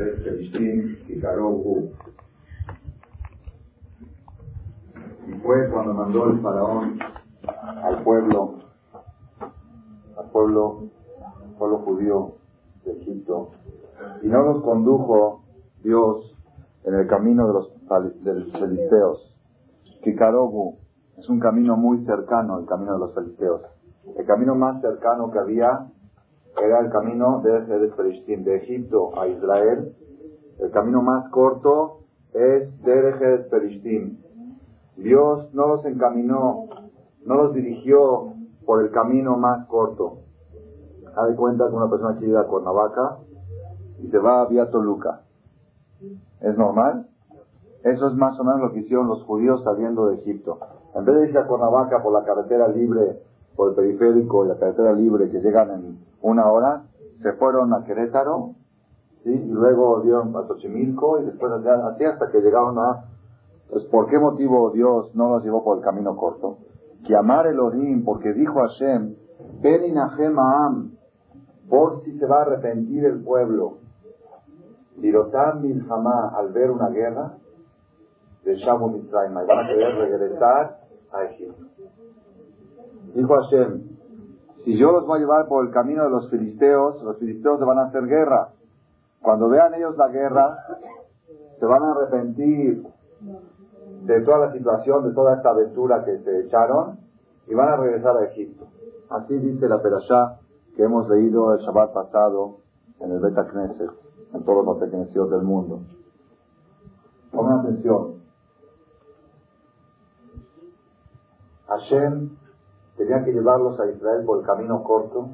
y Y fue cuando mandó el faraón al pueblo, al pueblo, pueblo judío de Egipto, y no los condujo Dios en el camino de los, de los filisteos. Kikarobu es un camino muy cercano, el camino de los filisteos. El camino más cercano que había era el camino de de Egipto a Israel. El camino más corto es de Perishtim. Dios no los encaminó, no los dirigió por el camino más corto. Haz de cuenta que una persona quiere ir a Cuernavaca y se va a vía Toluca. ¿Es normal? Eso es más o menos lo que hicieron los judíos saliendo de Egipto. En vez de irse a Cuernavaca por la carretera libre, por el periférico y la carretera libre que llegan en una hora, se fueron a Querétaro, y luego dieron a Xochimilco y después así hasta que llegaron a... Pues, ¿Por qué motivo Dios no los llevó por el camino corto? Que amar Elohim, porque dijo Hashem, Benin Am, por si se va a arrepentir el pueblo. Dirotam Milhamá, al ver una guerra, de Shamu Mitzrayim, van a querer regresar a Egipto. Dijo Hashem, si yo los voy a llevar por el camino de los filisteos, los filisteos se van a hacer guerra. Cuando vean ellos la guerra, se van a arrepentir de toda la situación, de toda esta aventura que se echaron, y van a regresar a Egipto. Así dice la Perashá que hemos leído el Shabbat pasado en el Beta Knesset, en todos los Beta del mundo. Pongan atención. Hashem tenía que llevarlos a Israel por el camino corto,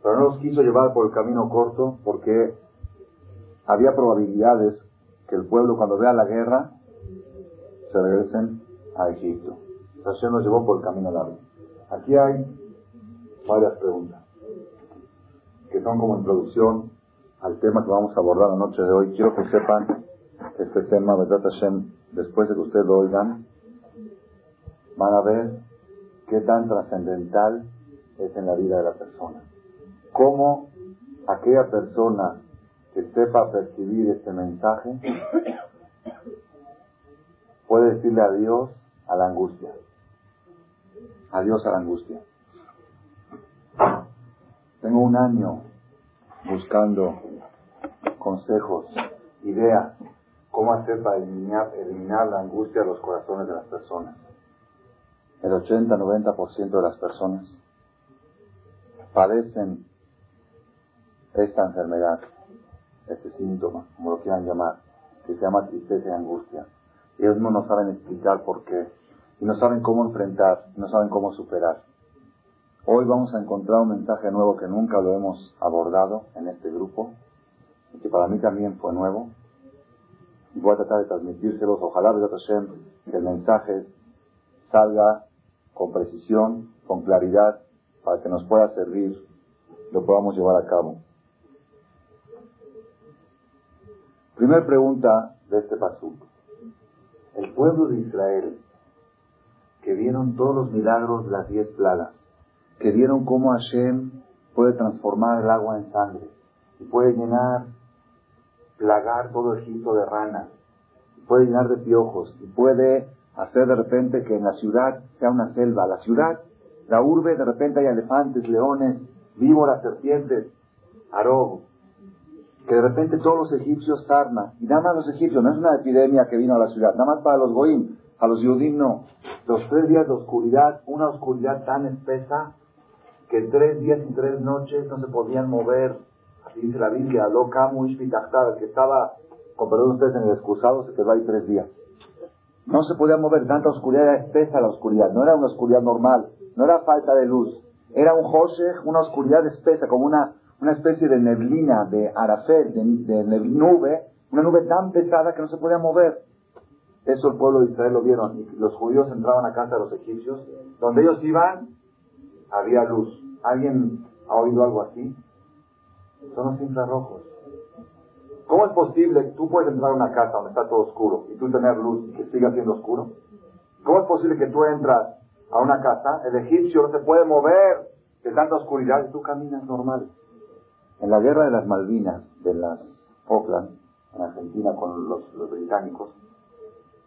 pero no los quiso llevar por el camino corto porque había probabilidades que el pueblo cuando vea la guerra se regresen a Egipto. Hashem los llevó por el camino largo. Aquí hay varias preguntas que son como introducción al tema que vamos a abordar la noche de hoy. Quiero que sepan este tema, ¿verdad Hashem? Después de que ustedes lo oigan, van a ver qué tan trascendental es en la vida de la persona. Cómo aquella persona que sepa percibir este mensaje puede decirle adiós a la angustia. Adiós a la angustia. Tengo un año buscando consejos, ideas, cómo hacer para eliminar, eliminar la angustia de los corazones de las personas el 80-90% de las personas padecen esta enfermedad, este síntoma, como lo quieran llamar, que se llama tristeza y angustia. Ellos no saben explicar por qué, y no saben cómo enfrentar, no saben cómo superar. Hoy vamos a encontrar un mensaje nuevo que nunca lo hemos abordado en este grupo, y que para mí también fue nuevo. Y voy a tratar de transmitírselos, ojalá, que el mensaje salga con precisión, con claridad, para que nos pueda servir, lo podamos llevar a cabo. Primera pregunta de este pasú. El pueblo de Israel, que vieron todos los milagros de las diez plagas, que vieron cómo Hashem puede transformar el agua en sangre, y puede llenar, plagar todo Egipto de ranas, y puede llenar de piojos, y puede hacer de repente que en la ciudad sea una selva. La ciudad, la urbe, de repente hay elefantes, leones, víboras, serpientes, arobo. Que de repente todos los egipcios sarna. Y nada más los egipcios, no es una epidemia que vino a la ciudad, nada más para los goim, a los yudim no. Los tres días de oscuridad, una oscuridad tan espesa que tres días y tres noches no se podían mover. Así dice la Biblia, lo que estaba, con perdón ustedes en el excusado, se quedó ahí tres días. No se podía mover, tanta oscuridad, era espesa la oscuridad, no era una oscuridad normal, no era falta de luz, era un Hoshech, una oscuridad espesa, como una, una especie de neblina, de arafel, de, de, nube, una nube tan pesada que no se podía mover. Eso el pueblo de Israel lo vieron, y los judíos entraban a casa de los egipcios, donde ellos iban, había luz. ¿Alguien ha oído algo así? Son los infrarrojos. ¿Cómo es posible que tú puedes entrar a una casa donde está todo oscuro y tú tener luz y que siga siendo oscuro? ¿Cómo es posible que tú entras a una casa, el egipcio no se puede mover de tanta oscuridad y tú caminas normal? En la guerra de las Malvinas, de las Falkland, en Argentina con los, los británicos,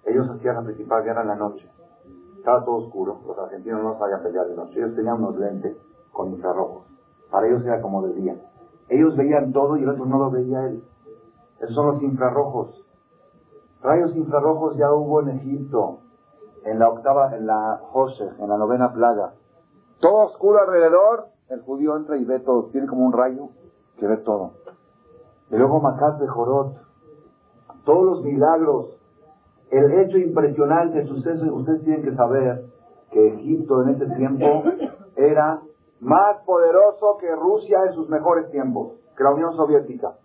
ellos hacían la principal guerra en la noche. Estaba todo oscuro, los argentinos no sabían pelear de noche, ellos tenían unos lentes con infrarrojos. Para ellos era como de día. Ellos veían todo y el otro no lo veía él. Esos son los infrarrojos. Rayos infrarrojos ya hubo en Egipto, en la octava, en la José, en la novena plaga. Todo oscuro alrededor, el judío entra y ve todo. Tiene como un rayo que ve todo. Y luego Macat de Jorot. Todos los milagros. El hecho impresionante, suceso, ustedes tienen que saber que Egipto en ese tiempo era más poderoso que Rusia en sus mejores tiempos, que la Unión Soviética.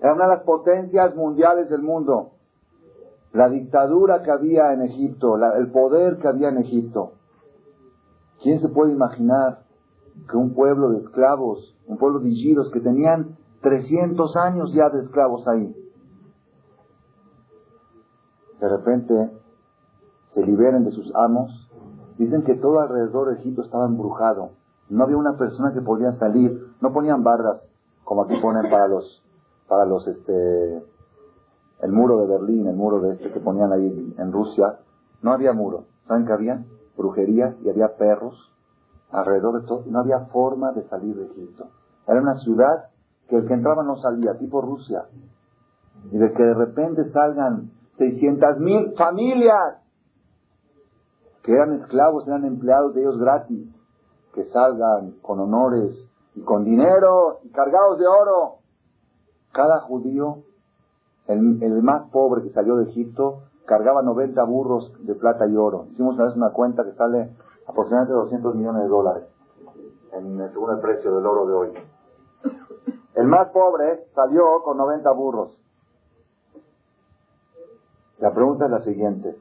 Era una de las potencias mundiales del mundo. La dictadura que había en Egipto, el poder que había en Egipto. ¿Quién se puede imaginar que un pueblo de esclavos, un pueblo de giros que tenían 300 años ya de esclavos ahí, de repente se liberen de sus amos? Dicen que todo alrededor de Egipto estaba embrujado. No había una persona que podía salir. No ponían barras como aquí ponen para los, para los, este, el muro de Berlín, el muro de este que ponían ahí en Rusia. No había muro. ¿Saben qué había? Brujerías y había perros alrededor de todo. Y no había forma de salir de Egipto. Era una ciudad que el que entraba no salía, tipo Rusia. Y de que de repente salgan 600 mil familias que eran esclavos, eran empleados de ellos gratis que salgan con honores y con dinero y cargados de oro. Cada judío, el, más pobre que salió de Egipto, cargaba 90 burros de plata y oro. Hicimos una vez una cuenta que sale aproximadamente 200 millones de dólares, según el precio del oro de hoy. El más pobre salió con 90 burros. La pregunta es la siguiente.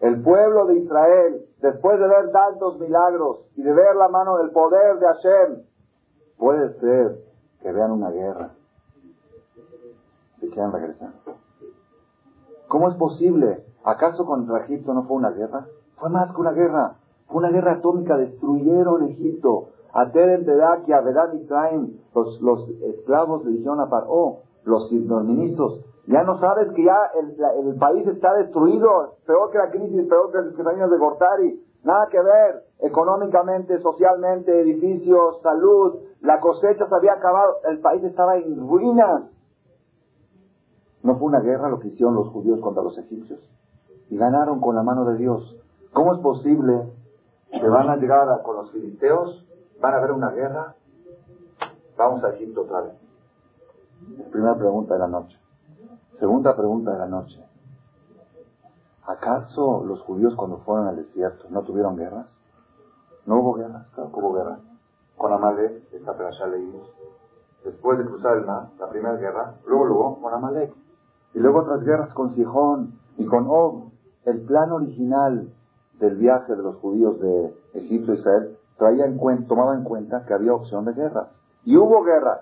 El pueblo de Israel, después de ver tantos milagros y de ver la mano del poder de Hashem, puede ser que vean una guerra. Se regresar. ¿Cómo es posible? ¿Acaso contra Egipto no fue una guerra? Fue más que una guerra. Fue una guerra atómica. Destruyeron Egipto. A Teren Tedakia, Vedad y los, los esclavos le dijeron a los, los ministros, ya no sabes que ya el, país está destruido, peor que la crisis, peor que los años de Gortari. Nada que ver, económicamente, socialmente, edificios, salud, la cosecha se había acabado, el país estaba en ruinas. ¿No fue una guerra lo que hicieron los judíos contra los egipcios? Y ganaron con la mano de Dios. ¿Cómo es posible que van a llegar con los filisteos? ¿Van a haber una guerra? Vamos a Egipto otra vez. Primera pregunta de la noche. Segunda pregunta de la noche. ¿Acaso los judíos cuando fueron al desierto no tuvieron guerras? No hubo guerras, claro hubo guerras. Con Amalek, esta ya leímos. Después de cruzar el mar, la primera guerra, luego luego con Amalek. Y luego otras guerras con Sijón y con Og. El plan original del viaje de los judíos de Egipto a Israel traía en cuenta, tomaba en cuenta que había opción de guerras. Y hubo guerras.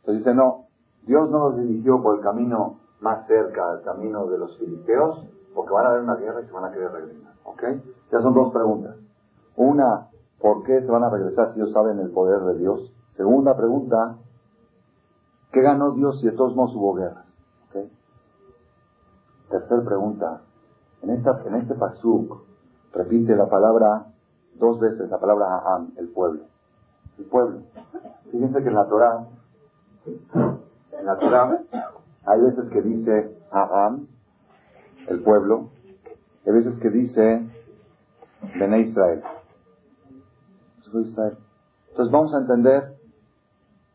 Entonces dice, no, Dios no los dirigió por el camino más cerca al camino de los filisteos, porque van a haber una guerra y se van a querer regresar. ¿Ok? Ya son dos preguntas. Una, ¿por qué se van a regresar si ellos saben el poder de Dios? Segunda pregunta, ¿qué ganó Dios si de todos modos hubo guerras? Tercer pregunta, en, esta, en este pasuk repite la palabra dos veces, la palabra Aham, el pueblo. El pueblo. Fíjense que en la Torah en la Torah hay veces que dice Aram, el pueblo, hay veces que dice Bene. Israel. Entonces vamos a entender,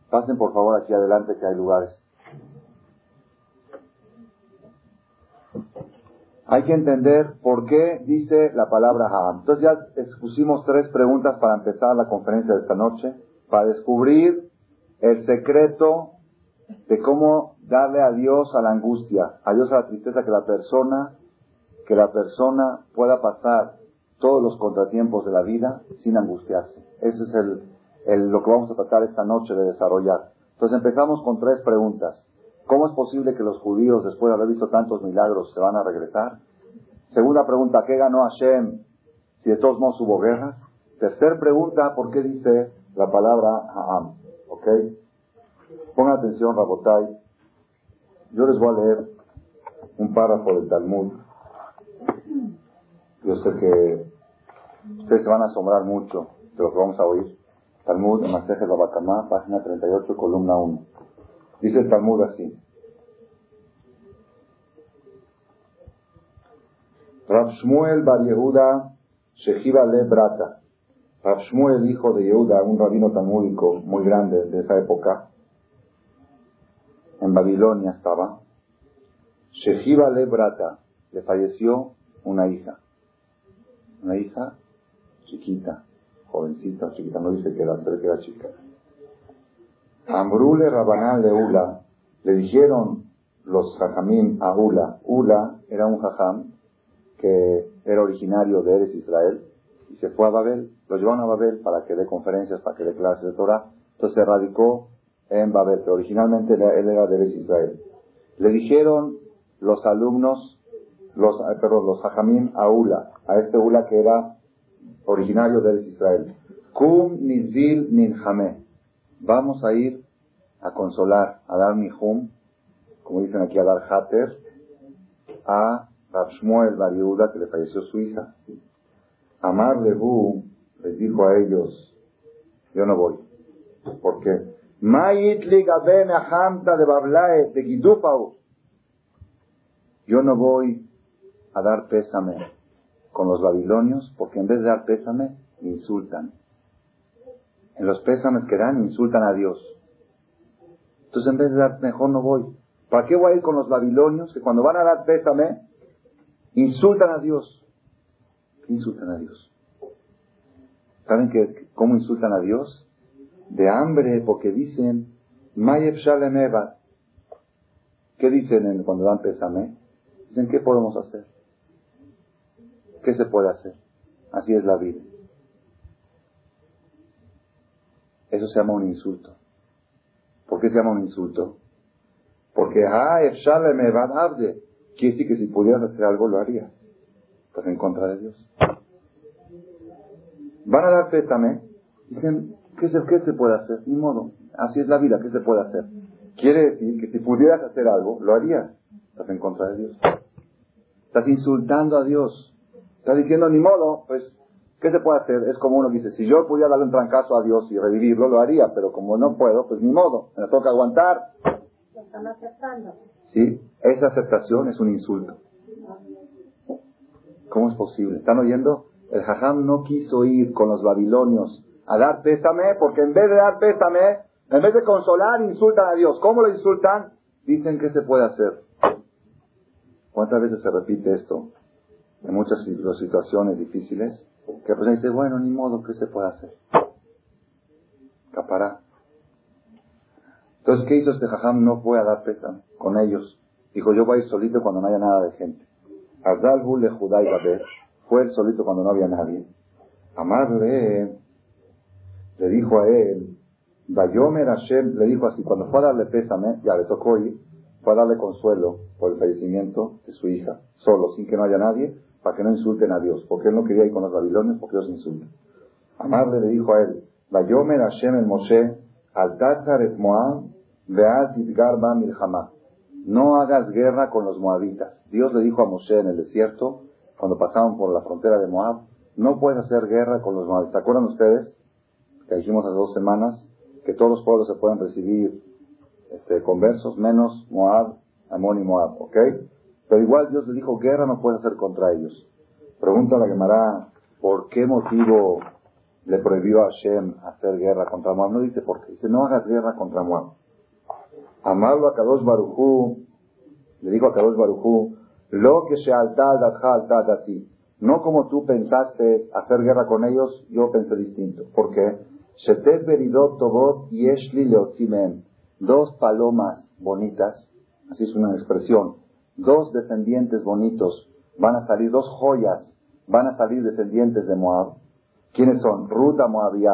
pasen por favor aquí adelante que hay lugares. Hay que entender por qué dice la palabra Aram. Entonces ya expusimos tres preguntas para empezar la conferencia de esta noche, para descubrir el secreto de cómo darle a Dios a la angustia, a Dios a la tristeza que la persona, que la persona pueda pasar todos los contratiempos de la vida sin angustiarse. Ese es el, lo que vamos a tratar esta noche de desarrollar. Entonces empezamos con tres preguntas. ¿Cómo es posible que los judíos, después de haber visto tantos milagros, se van a regresar? Segunda pregunta, ¿qué ganó Hashem si de todos modos hubo guerras? Tercer pregunta, ¿por qué dice la palabra Ha'am? ¿Ok? Pongan atención, Rabotai. Yo les voy a leer un párrafo del Talmud. Yo sé que ustedes se van a asombrar mucho de lo que vamos a oír. Talmud en Maseje Babakamá, página 38, columna 1. Dice el Talmud así. Rab Shmuel Bar Yehuda Shehiva Le Brata. Rab Shmuel, hijo de Yehuda, un rabino talmúdico muy grande de esa época, en Babilonia estaba. Shehiva Le Brata. Le falleció una hija. Una hija chiquita, jovencita, chiquita, no dice que era, pero que era chica. Ambrule Rabanán le Ula, le dijeron los jajamim a Ula. Ula era un jajam que era originario de Eres Israel y se fue a Babel. Lo llevaron a Babel para que dé conferencias, para que dé clases de Torah. Entonces se radicó en Babel, pero originalmente él era de Eres Israel. Le dijeron los alumnos, los, perdón, los jajamim a Ula, a este Ula que era originario de Eres Israel. Kum nizil ninjame. Vamos a ir a consolar, a dar hum, como dicen aquí, a dar hater, a Rab Shmuel Bar que le falleció su hija. Amar Lehu les dijo a ellos, yo no voy. ¿Por qué? de Yo no voy a dar pésame con los babilonios porque en vez de dar pésame, insultan. En los pésames que dan, insultan a Dios. Entonces, en vez de dar, mejor no voy. ¿Para qué voy a ir con los babilonios que cuando van a dar pésame, insultan a Dios? ¿Qué insultan a Dios? ¿Saben que, cómo insultan a Dios? De hambre, porque dicen, Mayeb Shalemeva. ¿Qué dicen cuando dan pésame? Dicen, ¿qué podemos hacer? ¿Qué se puede hacer? Así es la vida. Eso se llama un insulto. ¿Por qué se llama un insulto? Porque, ah, me va. Quiere decir que si pudieras hacer algo lo harías. Estás en contra de Dios. Van a dar pétame. Dicen, ¿qué se, ¿qué se puede hacer? Ni modo. Así es la vida, ¿qué se puede hacer? Quiere decir que si pudieras hacer algo, lo harías. Estás en contra de Dios. Estás insultando a Dios. Estás diciendo, ni modo, pues ¿Qué se puede hacer? Es como uno dice, si yo pudiera darle un trancazo a Dios y revivirlo, lo haría, pero como no puedo, pues ni modo, me toca aguantar. Lo están aceptando. Sí, esa aceptación es un insulto. ¿Cómo es posible? ¿Están oyendo? El jajam no quiso ir con los babilonios a dar pésame, porque en vez de dar pésame, en vez de consolar, insultan a Dios. ¿Cómo lo insultan? Dicen que se puede hacer. ¿Cuántas veces se repite esto? En muchas situaciones difíciles que pues dice, bueno, ni modo, ¿qué se puede hacer? Capará. Entonces, ¿qué hizo este jajam? No fue a dar pesa con ellos. Dijo, yo voy solito cuando no haya nada de gente. Ardalbul le Judá y Fue él solito cuando no había nadie. Amarle, le dijo a él, Bayomer Hashem, le dijo así, cuando fue a darle pésame, ya le tocó ir, fue a darle consuelo por el fallecimiento de su hija, solo, sin que no haya nadie, para que no insulten a Dios, porque él no quería ir con los babilonios porque los insultan. Amarle le dijo a él, Vayomer Hashem el Moshe, al et Moab, veat garba milhama. No hagas guerra con los moabitas. Dios le dijo a Moshe en el desierto, cuando pasaban por la frontera de Moab, no puedes hacer guerra con los moabitas. ¿Se acuerdan ustedes? Que dijimos hace dos semanas, que todos los pueblos se pueden recibir este, conversos, menos Moab, Amón y Moab, ¿ok? Pero igual Dios le dijo, guerra no puede hacer contra ellos. Pregunta a la Gemara, ¿por qué motivo le prohibió a Hashem hacer guerra contra Moab? No dice por qué. Dice, no hagas guerra contra Moab. Amarlo a Kadosh Barujú, le dijo a Kadosh Barujú, lo que se alta a ti. No como tú pensaste hacer guerra con ellos, yo pensé distinto. ¿Por qué? Dos palomas bonitas, así es una expresión, dos descendientes bonitos, van a salir dos joyas, van a salir descendientes de Moab. ¿Quiénes son? Ruta Moabia,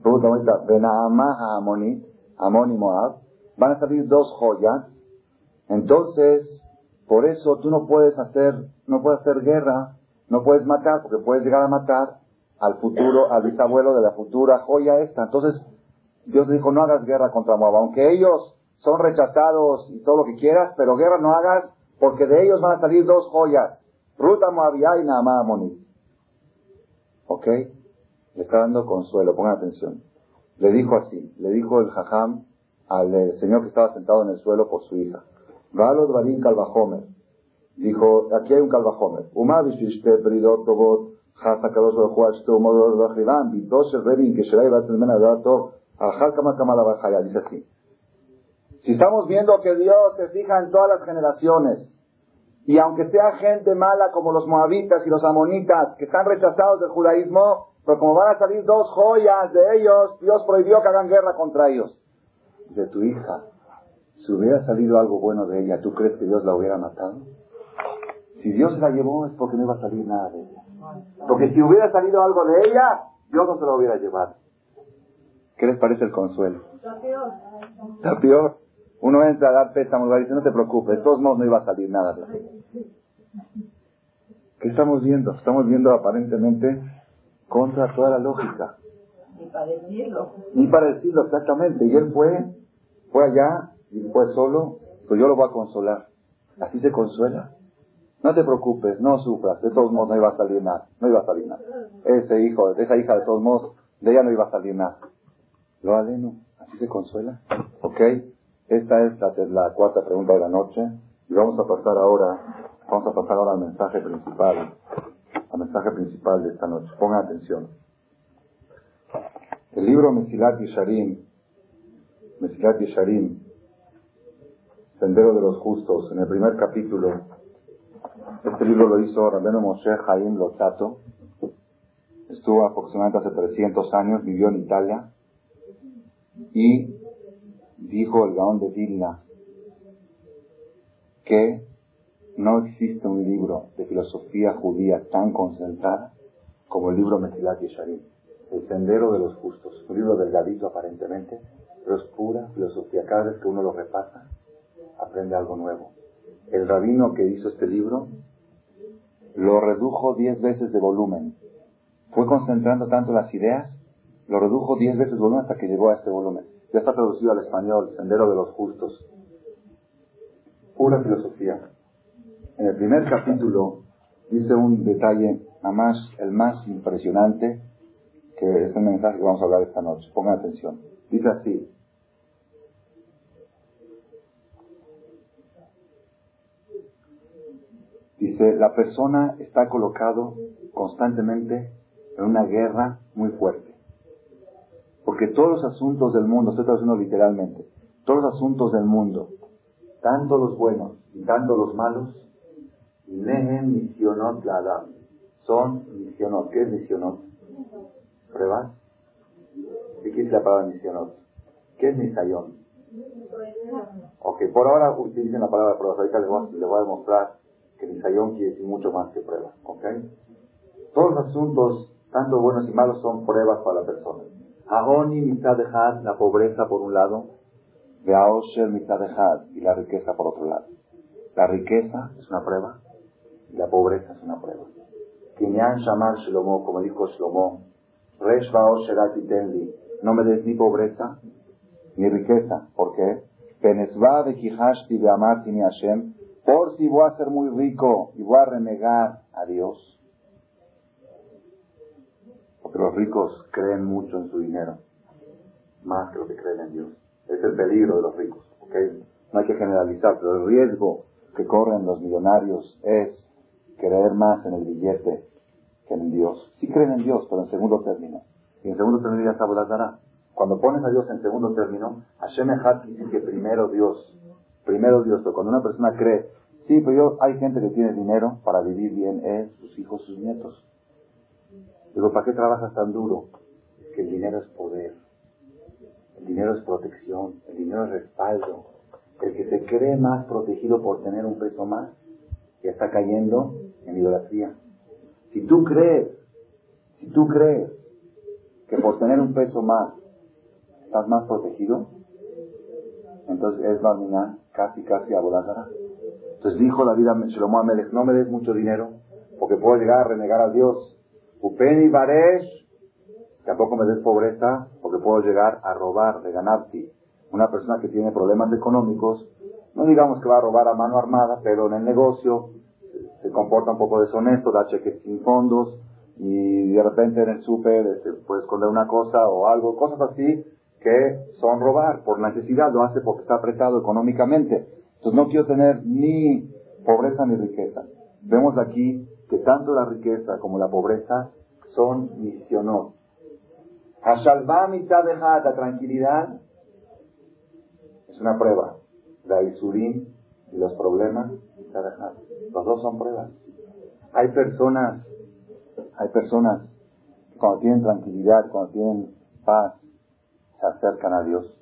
Ruta Moabia, Benaamah Amonit, Amon y Moab. Van a salir dos joyas. Entonces, por eso tú no puedes hacer, no puedes hacer guerra, no puedes matar, porque puedes llegar a matar al futuro, al bisabuelo de la futura joya esta. Entonces, Dios dijo, no hagas guerra contra Moab, aunque ellos son rechazados y todo lo que quieras, pero guerra no hagas porque de ellos van a salir dos joyas. Ruta Moabía y Naamá Amoni. ¿Ok? Le está dando consuelo, pongan atención. Le dijo así, le dijo el jajam al eh, señor que estaba sentado en el suelo por su hija. Galo Dvarim Calvajomer. Dijo, aquí hay un Calvajomer. Bajaya. Dice así. Si estamos viendo que Dios se fija en todas las generaciones, y aunque sea gente mala como los moabitas y los amonitas, que están rechazados del judaísmo, pero como van a salir dos joyas de ellos, Dios prohibió que hagan guerra contra ellos. De tu hija, si hubiera salido algo bueno de ella, ¿tú crees que Dios la hubiera matado? Si Dios se la llevó es porque no iba a salir nada de ella. Porque si hubiera salido algo de ella, Dios no se lo hubiera llevado. ¿Qué les parece el consuelo? Está peor. Está peor. Uno entra a dar pésamos y dice, no te preocupes, de todos modos no iba a salir nada de ¿Qué estamos viendo? Estamos viendo aparentemente contra toda la lógica. Ni para decirlo. Ni para decirlo, exactamente. Y él fue, fue allá y fue solo, pues yo lo voy a consolar. Así se consuela. No te preocupes, no sufras, de todos modos no iba a salir nada, no iba a salir nada. Ese hijo, esa hija de todos modos, de ella no iba a salir nada. Lo aleno, así se consuela. ¿Ok? Esta es la, cuarta pregunta de la noche y vamos a pasar ahora, vamos a pasar ahora al mensaje principal, al mensaje principal de esta noche. Pongan atención. El libro Mesilat Yesharim, Mesilat Yesharim, Sendero de los Justos, en el primer capítulo, este libro lo hizo Rabeno Moshe Haim Lozato, estuvo aproximadamente hace 300 años, vivió en Italia y dijo el Gaón de Vilna que no existe un libro de filosofía judía tan concentrada como el libro Mesilat Yesharim, El Sendero de los Justos, un libro delgadito aparentemente, pero es pura filosofía. Cada vez que uno lo repasa, aprende algo nuevo. El rabino que hizo este libro lo redujo diez veces de volumen. Fue concentrando tanto las ideas, lo redujo diez veces de volumen hasta que llegó a este volumen. Ya está traducido al español, Sendero de los Justos. Pura filosofía. En el primer capítulo dice un detalle, más, el más impresionante, que es el mensaje que vamos a hablar esta noche. Pongan atención. Dice así. Dice, la persona está colocado constantemente en una guerra muy fuerte. Porque todos los asuntos del mundo, estoy traduciendo literalmente, todos los asuntos del mundo, tanto los buenos y tanto los malos, misionot la Son misionot. ¿Qué es misionot? ¿Pruebas? ¿De qué es la palabra misionot? ¿Qué es misayón? Ok, por ahora utilicen la palabra pruebas. Ahorita les voy, les voy a demostrar que misayón quiere decir mucho más que pruebas. ¿Ok? Todos los asuntos, tanto buenos y malos, son pruebas para la persona. Agoni mitad la pobreza por un lado, de Aosher mitad y la riqueza por otro lado. La riqueza es una prueba y la pobreza es una prueba. Kinyan Shamar Shlomo, como dijo Shlomo, Resh Tenli, no me des ni pobreza ni riqueza. ¿Por qué? Hashem, por si voy a ser muy rico y voy a renegar a Dios porque los ricos creen mucho en su dinero, más que lo que creen en Dios. Es el peligro de los ricos, No hay que generalizar, pero el riesgo que corren los millonarios es creer más en el billete que en Dios. Sí creen en Dios, pero en segundo término. Y en segundo término ya sabe dará. Cuando pones a Dios en segundo término, Hashem Echad dice que primero Dios, primero Dios, pero cuando una persona cree, sí, pero yo, hay gente que tiene dinero para vivir bien, él, sus hijos, sus nietos. Digo, ¿para qué trabajas tan duro? Que el dinero es poder. El dinero es protección. El dinero es respaldo. El que se cree más protegido por tener un peso más, ya está cayendo en idolatría. Si tú crees, si tú crees que por tener un peso más estás más protegido, entonces es Barminan casi casi a Entonces dijo David a Shlomo Amelech, no me des mucho dinero, porque puedo llegar a renegar a Dios Upeni Baresh, tampoco me des pobreza, porque puedo llegar a robar de ganarte. Una persona que tiene problemas económicos, no digamos que va a robar a mano armada, pero en el negocio se comporta un poco deshonesto, da cheques sin fondos y de repente en el súper este, puede esconder una cosa o algo, cosas así que son robar por necesidad, lo hace porque está apretado económicamente. Entonces no quiero tener ni pobreza ni riqueza. Vemos aquí que tanto la riqueza como la pobreza son misionos. Hashalva mitad de la tranquilidad, es una prueba. La isurín y los problemas, los dos son pruebas. Hay personas, hay personas que cuando tienen tranquilidad, cuando tienen paz, se acercan a Dios.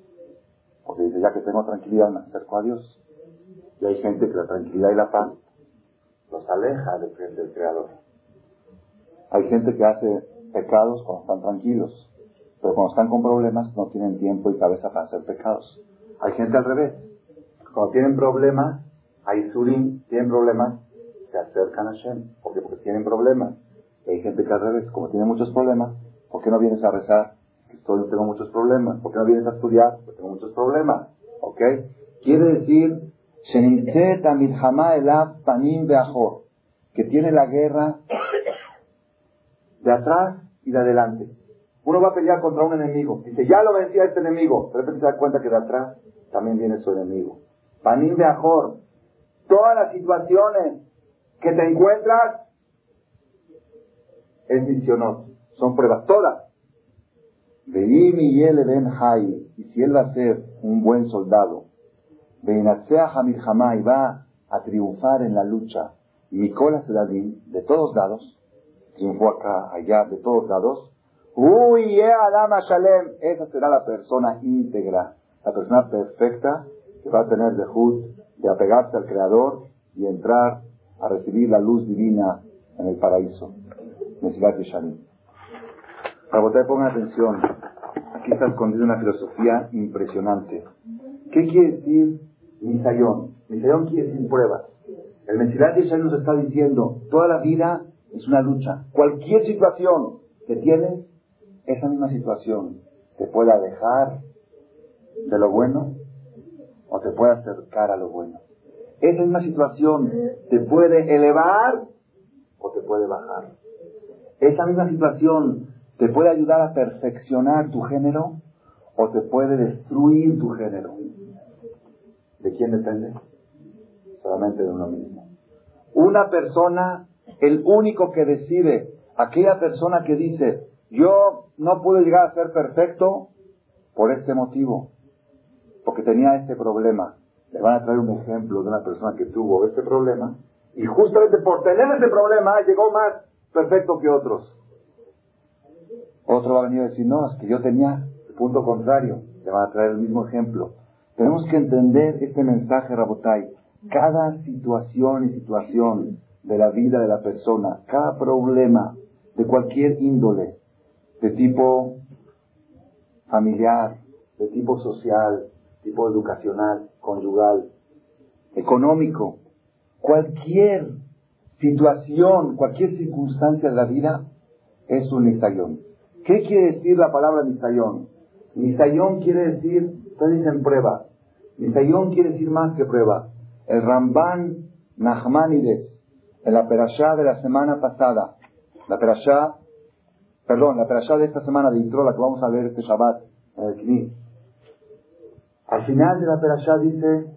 Porque dice, ya que tengo tranquilidad, me acerco a Dios. Y hay gente que la tranquilidad y la paz los aleja del, del Creador. Hay gente que hace pecados cuando están tranquilos, pero cuando están con problemas no tienen tiempo y cabeza para hacer pecados. Hay gente al revés. Cuando tienen problemas, hay surim, tienen problemas, se acercan a Shem. Porque tienen problemas. Y hay gente que al revés, como tiene muchos problemas, ¿por qué no vienes a rezar? Estoy, tengo muchos problemas. ¿Por qué no vienes a estudiar? Porque tengo muchos problemas. ¿Ok? Quiere decir que tiene la guerra de atrás y de adelante. Uno va a pelear contra un enemigo. Dice, ya lo vencía este enemigo. Pero repente se da cuenta que de atrás también viene su enemigo. Panim de Ajor. Todas las situaciones que te encuentras es misionoso. Son pruebas. Todas. Veim y Ben Y si él va a ser un buen soldado, y va a triunfar en la lucha. Mikola Sedadim, de todos lados, triunfó acá, allá, de todos lados. Uy, Adama Shalem, esa será la persona íntegra, la persona perfecta que va a tener de Jud, de apegarse al Creador y entrar a recibir la luz divina en el paraíso. Nesilat Yeshalim. Para pongan atención. Aquí está escondida una filosofía impresionante. ¿Qué quiere decir Misayón? Misayón quiere decir pruebas. El Mesilat Yesharim nos está diciendo, toda la vida es una lucha. Cualquier situación que tienes, esa misma situación te puede alejar de lo bueno o te puede acercar a lo bueno. Esa misma situación te puede elevar o te puede bajar. Esa misma situación te puede ayudar a perfeccionar tu género o te puede destruir tu género. ¿De quién depende? Solamente de uno mismo. Una persona, el único que decide, aquella persona que dice, yo no pude llegar a ser perfecto por este motivo, porque tenía este problema. Le van a traer un ejemplo de una persona que tuvo este problema y justamente por tener ese problema llegó más perfecto que otros. Otro va a venir a decir, no, es que yo tenía punto contrario. Le van a traer el mismo ejemplo. Tenemos que entender este mensaje, Rabotai. Cada situación y situación de la vida de la persona, cada problema de cualquier índole, de tipo familiar, de tipo social, tipo educacional, conyugal, económico, cualquier situación, cualquier circunstancia de la vida es un nisayón. ¿Qué quiere decir la palabra nisayón? Nisayón quiere decir, ustedes dicen prueba, Nisayón quiere decir más que prueba. El Ramban Nachmanides, en la perashá de la semana pasada, la perashá, perdón, la perashá de esta semana de Intro, la que vamos a ver este Shabbat, en el Knis. Al final de la perashá dice,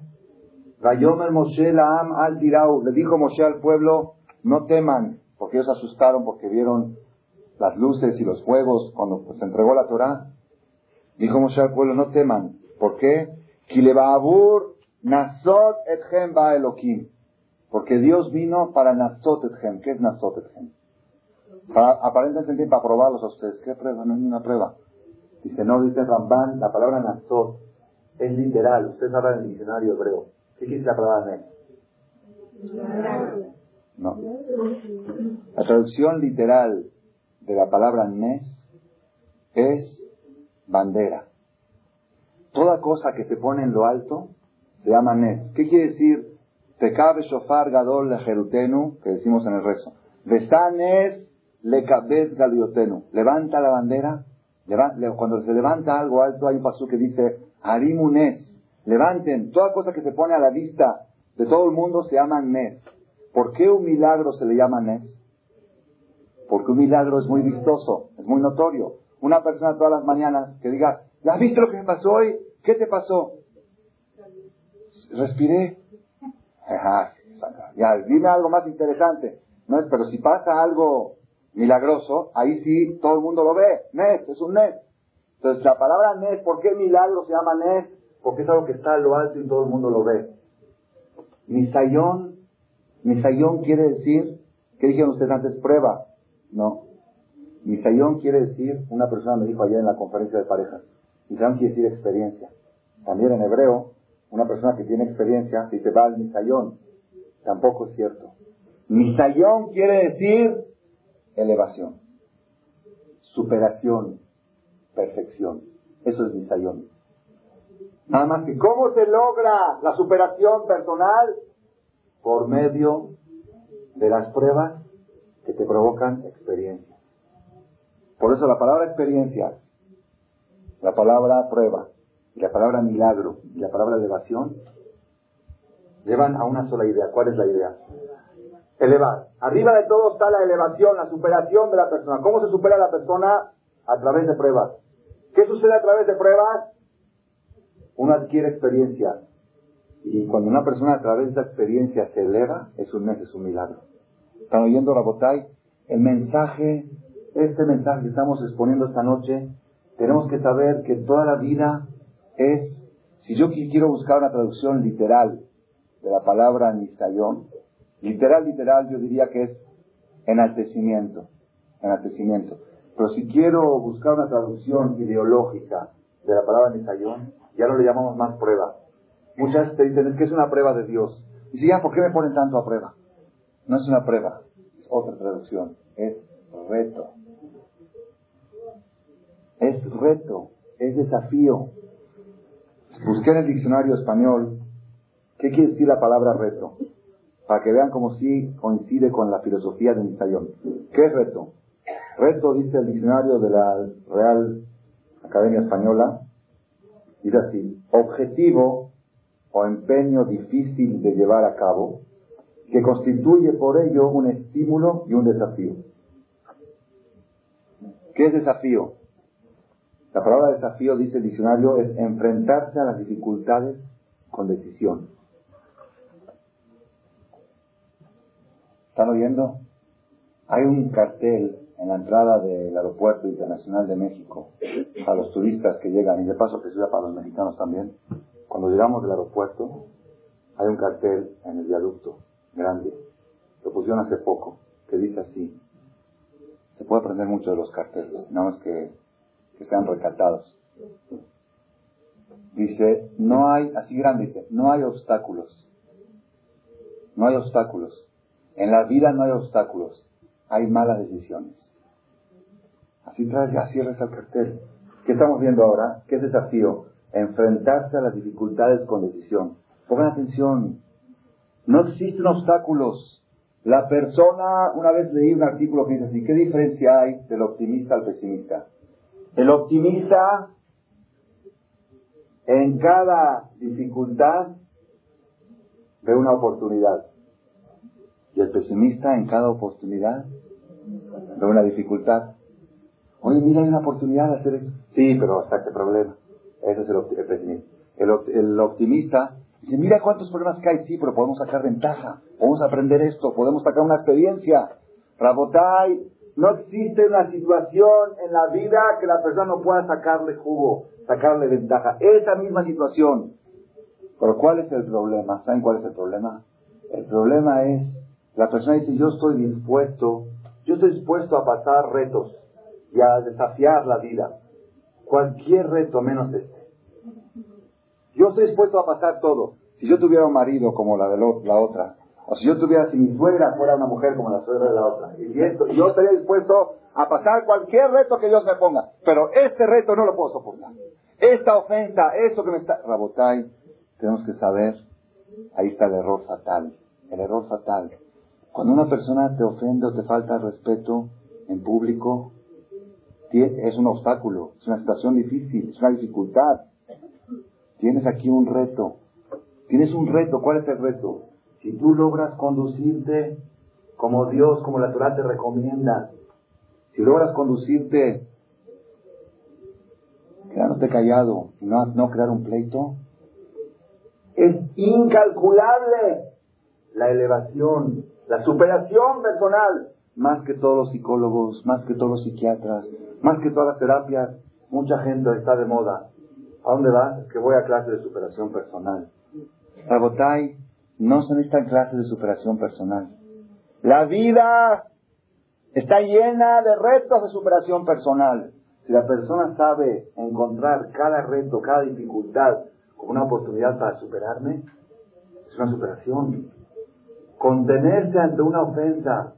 Vayomer Moshe Laam al Dirau, le dijo Moshe al pueblo, no teman, porque ellos asustaron porque vieron las luces y los fuegos cuando se entregó la Torah. Dijo Moshe al pueblo, no teman. ¿Por qué? Nasot etchem ba Elohim. Porque Dios vino para Nasot etchem. ¿Qué es Nasot etchem? Aparentemente para probarlos a ustedes. ¿Qué prueba? No es una prueba. Dice, no, dice Ramban, la palabra Nasot es literal. Ustedes hablan en el diccionario hebreo. ¿Qué quiere la palabra Nes? No. La traducción literal de la palabra Nes es bandera. Toda cosa que se pone en lo alto se llama Nes. ¿Qué quiere decir? cabe shofar gadol lejerutenu, que decimos en el rezo. Besanes lekabez galiotenu. Levanta la bandera. cuando se levanta algo alto, hay un paso que dice, Harimunes. Levanten, toda cosa que se pone a la vista de todo el mundo se llama Nes. ¿Por qué un milagro se le llama Nes? Porque un milagro es muy vistoso, es muy notorio. Una persona todas las mañanas que diga, ¿ya viste lo que me pasó hoy? ¿Qué te pasó? Respiré. ya, dime algo más interesante. No es, pero si pasa algo milagroso, ahí sí todo el mundo lo ve. Nes, es un Nes. Entonces la palabra Nes, ¿por qué milagro se llama Nes? Porque es algo que está lo alto y todo el mundo lo ve. Misayón, Misayón quiere decir, ¿qué dijeron ustedes antes? Prueba. No. Misayón quiere decir, una persona me dijo ayer en la conferencia de parejas, Misayón quiere decir experiencia. También en hebreo, una persona que tiene experiencia, se va al Misayón, tampoco es cierto. Misayón quiere decir elevación, superación, perfección. Eso es Misayón. Nada más que, ¿cómo se logra la superación personal? Por medio de las pruebas que te provocan experiencia. Por eso la palabra experiencia, la palabra prueba, la palabra milagro, y la palabra elevación, llevan a una sola idea. ¿Cuál es la idea? Elevar. Arriba de todo está la elevación, la superación de la persona. ¿Cómo se supera la persona? A través de pruebas. ¿Qué sucede a través de pruebas? uno adquiere experiencia. Y cuando una persona a través de esa experiencia se eleva, es un mes, es un milagro. ¿Están oyendo, Rabotay? El mensaje, este mensaje que estamos exponiendo esta noche, tenemos que saber que toda la vida es, si yo quiero buscar una traducción literal de la palabra nisayón, literal, literal, yo diría que es enaltecimiento, enaltecimiento. Pero si quiero buscar una traducción ideológica de la palabra nisayón, ya no le llamamos más prueba. Muchas te dicen, es que es una prueba de Dios. Y si ya, ¿por qué me ponen tanto a prueba? No es una prueba, es otra traducción, es reto. Es reto, es desafío. Busqué en el diccionario español qué quiere decir la palabra reto, para que vean cómo sí coincide con la filosofía de Nisayón. ¿Qué es reto? Reto, dice el diccionario de la Real Academia Española, Dice así, objetivo o empeño difícil de llevar a cabo, que constituye por ello un estímulo y un desafío. ¿Qué es desafío? La palabra desafío, dice el diccionario, es enfrentarse a las dificultades con decisión. ¿Están oyendo? Hay un cartel en la entrada del Aeropuerto Internacional de México a los turistas que llegan, y de paso que sirva para los mexicanos también, cuando llegamos del aeropuerto hay un cartel en el viaducto grande, lo pusieron hace poco, que dice así, se puede aprender mucho de los carteles, nada más que, que sean recatados. Dice, no hay, así grande dice, no hay obstáculos, no hay obstáculos, en la vida no hay obstáculos, hay malas decisiones. Así trae, así reza el cartel. ¿Qué estamos viendo ahora? ¿Qué desafío? Enfrentarse a las dificultades con decisión. Pongan atención. No existen obstáculos. La persona, una vez leí un artículo que dice así, ¿qué diferencia hay del optimista al pesimista? El optimista en cada dificultad ve una oportunidad. Y el pesimista en cada oportunidad ve una dificultad. Oye, mira, hay una oportunidad de hacer eso. Sí, pero hasta este problema. Ese es el, optimista. El, optimista dice, mira cuántos problemas que hay. Sí, pero podemos sacar ventaja. Podemos aprender esto. Podemos sacar una experiencia. Rabotai, no existe una situación en la vida que la persona no pueda sacarle jugo, sacarle ventaja. Esa misma situación. Pero ¿cuál es el problema? ¿Saben cuál es el problema? El problema es, la persona dice, yo estoy dispuesto, yo estoy dispuesto a pasar retos y a desafiar la vida. Cualquier reto menos este. Yo estoy dispuesto a pasar todo. Si yo tuviera un marido como la de la otra, o si yo tuviera, si mi suegra fuera una mujer como la suegra de la otra, y esto, yo estaría dispuesto a pasar cualquier reto que Dios me ponga. Pero este reto no lo puedo soportar. Esta ofensa, esto que me está... Rabotai, tenemos que saber, ahí está el error fatal. El error fatal. Cuando una persona te ofende o te falta respeto en público, es un obstáculo, es una situación difícil, es una dificultad. Tienes aquí un reto. Tienes un reto. ¿Cuál es el reto? Si tú logras conducirte como Dios, como la Torah te recomienda, si logras conducirte quedándote callado y no, no crear un pleito, es incalculable la elevación, la superación personal, más que todos los psicólogos, más que todos los psiquiatras, más que todas las terapias. Mucha gente está de moda. ¿A dónde vas? Es que voy a clases de superación personal. Rabotay, no se necesitan clases de superación personal. La vida está llena de retos de superación personal. Si la persona sabe encontrar cada reto, cada dificultad como una oportunidad para superarme, es una superación. Contenerse ante una ofensa,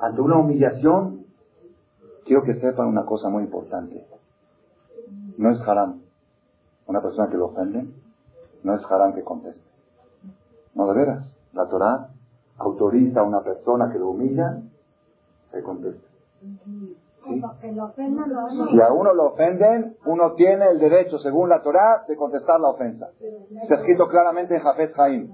ante una humillación, quiero que sepan una cosa muy importante. No es haram. Una persona que lo ofende, no es haram que conteste. No de veras. La Torah autoriza a una persona que lo humilla que conteste. Si a uno lo ofenden, uno tiene el derecho, según la Torah, de contestar la ofensa. Está escrito claramente en Jafet Haim.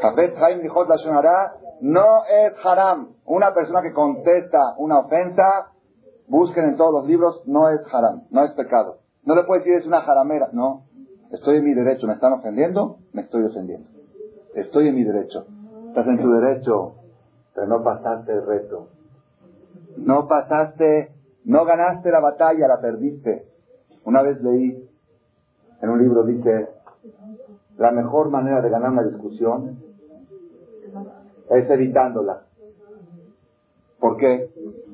Jafet Haim dijo la Shonara, no es haram. Una persona que contesta una ofensa, busquen en todos los libros, no es haram, no es pecado. No le puede decir es una jaramera, no. Estoy en mi derecho, me están ofendiendo, me estoy defendiendo. Estoy en mi derecho. Estás en tu derecho, pero no pasaste el reto. No pasaste, no ganaste la batalla, la perdiste. Una vez leí en un libro, dice, la mejor manera de ganar una discusión es evitándola. ¿Por qué?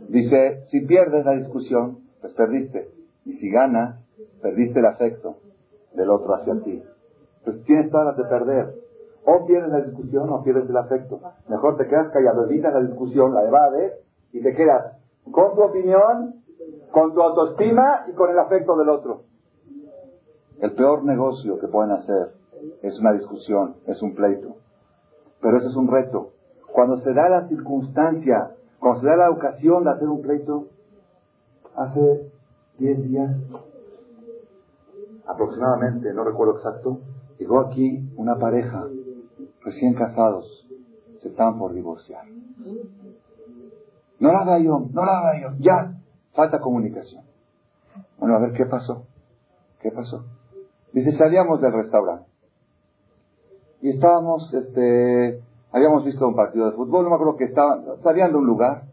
Dice, si pierdes la discusión, pues perdiste. Y si ganas, perdiste el afecto del otro hacia ti. Pues tienes todas las de perder. O pierdes la discusión o pierdes el afecto. Mejor te quedas callado, evitas la discusión, la evades y te quedas con tu opinión, con tu autoestima y con el afecto del otro. El peor negocio que pueden hacer es una discusión, es un pleito. Pero eso es un reto. Cuando se da la circunstancia, cuando se da la ocasión de hacer un pleito, hace 10 días aproximadamente, no recuerdo exacto, llegó aquí una pareja, recién casados, se estaban por divorciar. No la haga yo, no la haga yo, ya, falta comunicación. Bueno, a ver, ¿qué pasó? ¿Qué pasó? Dice, salíamos del restaurante. Y estábamos, este, habíamos visto un partido de fútbol, no me acuerdo que estaban, salían de un lugar.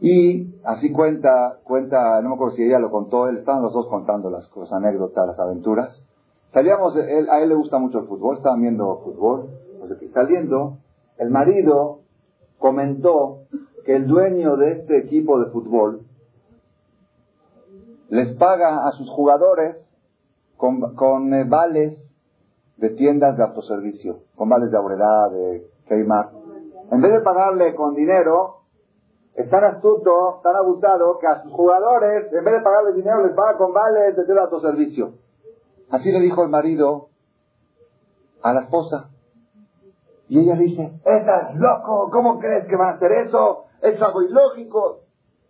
Y así cuenta, cuenta, no me acuerdo si ella lo contó, él, estaban los dos contando las cosas, anécdotas, las aventuras. Salíamos, a él le gusta mucho el fútbol, estaban viendo fútbol. saliendo, el marido comentó que el dueño de este equipo de fútbol les paga a sus jugadores con, con eh, vales de tiendas de autoservicio, con vales de Aurelá, de Keymar. En vez de pagarle con dinero, es tan astuto, tan abusado, que a sus jugadores, en vez de pagarles dinero, les paga con vales de autoservicio. Así le dijo el marido a la esposa. Y ella dice, estás loco, ¿cómo crees que van a hacer eso? Es algo ilógico.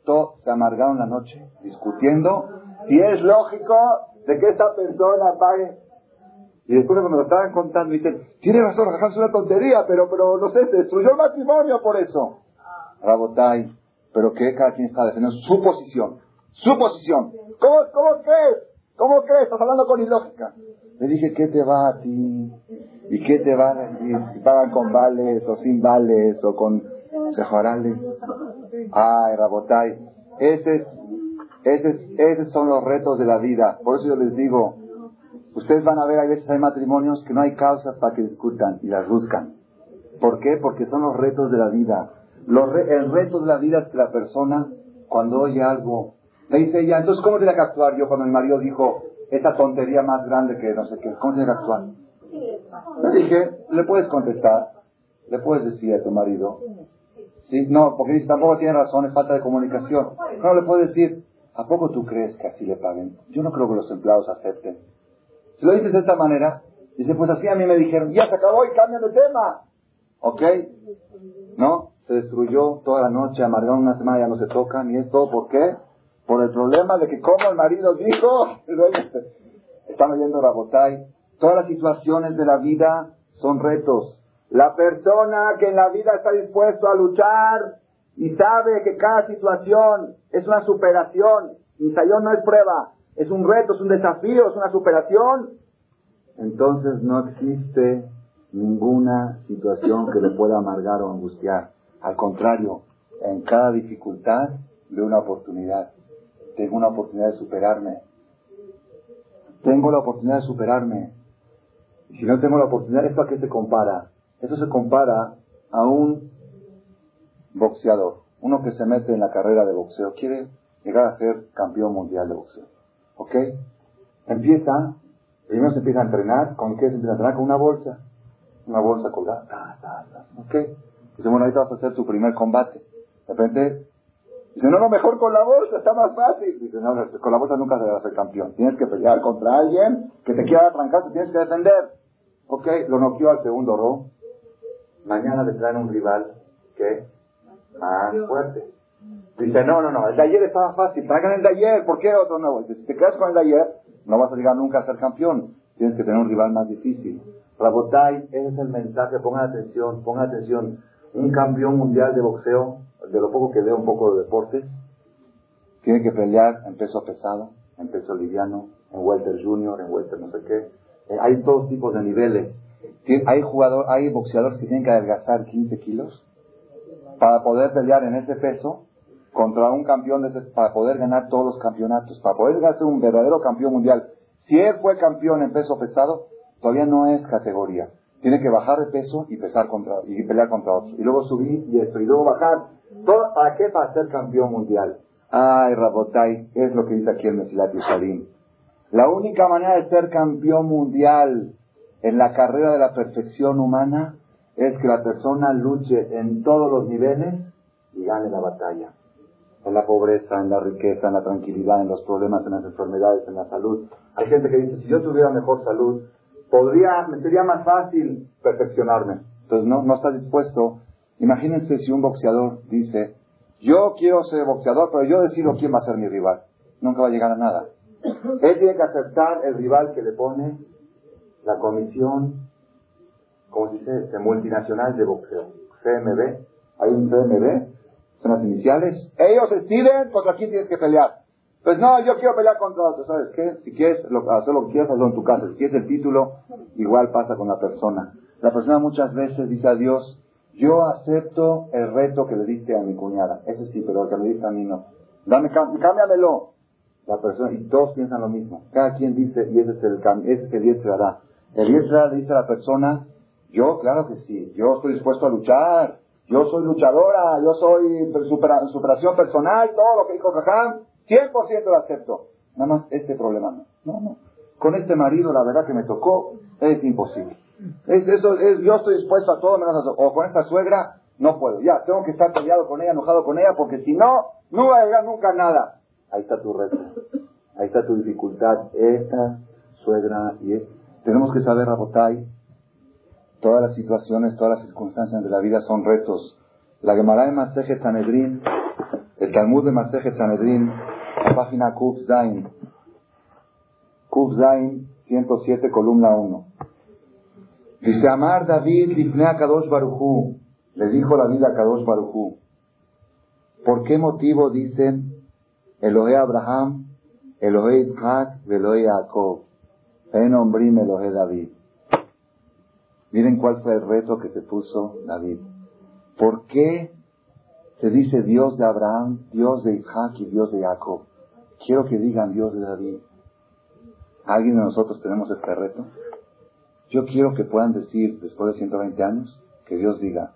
Todos se amargaron la noche discutiendo si es lógico de que esta persona pague. Y después cuando me lo estaban contando, dicen, tiene razón, es una tontería, pero, pero no sé, se destruyó el matrimonio por eso. Rabotai, pero que cada quien está defendiendo su posición. Su posición. ¿Cómo, cómo crees? ¿Cómo crees? Estás hablando con ilógica. Le dije, ¿qué te va a ti? ¿Y qué te va a decir? Si pagan con vales o sin vales o con sejorales. Ay, Rabotai. Ese, ese, esos son los retos de la vida. Por eso yo les digo, ustedes van a ver, hay veces hay matrimonios que no hay causas para que discutan y las buscan. ¿Por qué? Porque son los retos de la vida el reto de la vida es que la persona, cuando oye algo, le dice ella, entonces, ¿cómo tiene que actuar yo cuando mi marido dijo esta tontería más grande que no sé qué? ¿Cómo tiene que actuar? Le dije, le puedes contestar, le puedes decir a tu marido, ¿sí? No, porque dice, tampoco tiene razón, es falta de comunicación. No, le puedes decir, ¿a poco tú crees que así le paguen? Yo no creo que los empleados acepten. Si lo dices de esta manera, dice, pues así a mí me dijeron, ya se acabó y cambian de tema. ¿Ok? ¿No? se destruyó toda la noche, amargaron una semana, ya no se tocan, y es todo, ¿por qué? Por el problema de que como el marido dijo, Estamos viendo Rabotay. Todas las situaciones de la vida son retos. La persona que en la vida está dispuesto a luchar y sabe que cada situación es una superación, Misayón no es prueba, es un reto, es un desafío, es una superación, entonces no existe ninguna situación que le pueda amargar o angustiar. Al contrario, en cada dificultad veo una oportunidad. Tengo una oportunidad de superarme. Tengo la oportunidad de superarme. Y si no tengo la oportunidad, ¿esto a qué se compara? Eso se compara a un boxeador. Uno que se mete en la carrera de boxeo. Quiere llegar a ser campeón mundial de boxeo. ¿Ok? Empieza, primero se empieza a entrenar. ¿Con qué se empieza a entrenar? Con una bolsa. Una bolsa colgada. ¿Ok? Dice, bueno, ahorita vas a hacer tu primer combate. De repente, dice, no, no, mejor con la bolsa, está más fácil. Dice, no, con la bolsa nunca se va a ser campeón. Tienes que pelear contra alguien que te quiera trancar, te tienes que defender. Ok, lo noqueó al segundo row. Mañana le traen un rival que más fuerte. Dice, no, no, no, el de ayer estaba fácil, traigan el de ayer, ¿por qué otro nuevo? Dice, si te quedas con el de ayer, no vas a llegar nunca a ser campeón. Tienes que tener un rival más difícil. Rabotai, ese es el mensaje, pongan atención, pongan atención. Un campeón mundial de boxeo, de lo poco que veo un poco de deportes, tiene que pelear en peso pesado, en peso liviano, en welter junior, en welter no sé qué. Eh, hay todos tipos de niveles. Hay jugador, hay boxeadores que tienen que adelgazar 15 kilos para poder pelear en ese peso contra un campeón de para poder ganar todos los campeonatos, para poder ser un verdadero campeón mundial. Si él fue campeón en peso pesado, todavía no es categoría. Tiene que bajar de peso y pesar contra, y pelear contra otros. Y luego subir y esto, y luego bajar. ¿Para qué? Para ser campeón mundial. Ay, Rabotai, es lo que dice aquí el Mesilat Salim. La única manera de ser campeón mundial en la carrera de la perfección humana es que la persona luche en todos los niveles y gane la batalla. En la pobreza, en la riqueza, en la tranquilidad, en los problemas, en las enfermedades, en la salud. Hay gente que dice, si yo tuviera mejor salud, podría, me sería más fácil perfeccionarme. Entonces no, no está dispuesto. Imagínense si un boxeador dice, yo quiero ser boxeador, pero yo decido quién va a ser mi rival. Nunca va a llegar a nada. Él tiene que aceptar el rival que le pone la comisión como dice, este, multinacional de boxeo, CMB, hay un CMB, son las iniciales, ellos deciden contra quién tienes que pelear. Pues no, yo quiero pelear contra otro, ¿sabes qué? Si quieres hacer lo que quieras, hazlo en tu casa. Si quieres el título, igual pasa con la persona. La persona muchas veces dice a Dios, yo acepto el reto que le diste a mi cuñada. Ese sí, pero el que me diste a mí no. Dame, cámbiamelo. La persona, y todos piensan lo mismo. Cada quien dice, y ese es el, ese es el El le dice a la persona, yo, claro que sí. Yo estoy dispuesto a luchar. Yo soy luchadora. Yo soy superación personal. Todo lo que dijo Caján, 100% lo acepto. Nada más este problema no. No, no. Con este marido, la verdad que me tocó, es imposible. Es, eso, es, yo estoy dispuesto a todo, o con esta suegra, no puedo. Ya, tengo que estar peleado con ella, enojado con ella, porque si no, no va a llegar nunca a nada. Ahí está tu reto. Ahí está tu dificultad. Esta suegra y es. Tenemos que saber, Rabotay, Todas las situaciones, todas las circunstancias de la vida son retos. La Gemara de Maseje Sanedrin, el Talmud de Maseje Sanedrin, la página Kuf Zain, Kuf Zain, 107, columna 1. Dice Amar David Lifnea Kadosh Baruchu, le dijo la vida a Kadosh Baruchu. ¿Por qué motivo dicen Elohe Abraham, Elohe Isaac, Elohe Jacob? En Ombrim Elohe David. Miren cuál fue el reto que se puso David. ¿Por qué se dice Dios de Abraham, Dios de Isaac y Dios de Jacob? Quiero que digan Dios de David. ¿Alguien de nosotros tenemos este reto? Yo quiero que puedan decir, después de 120 años, que Dios diga,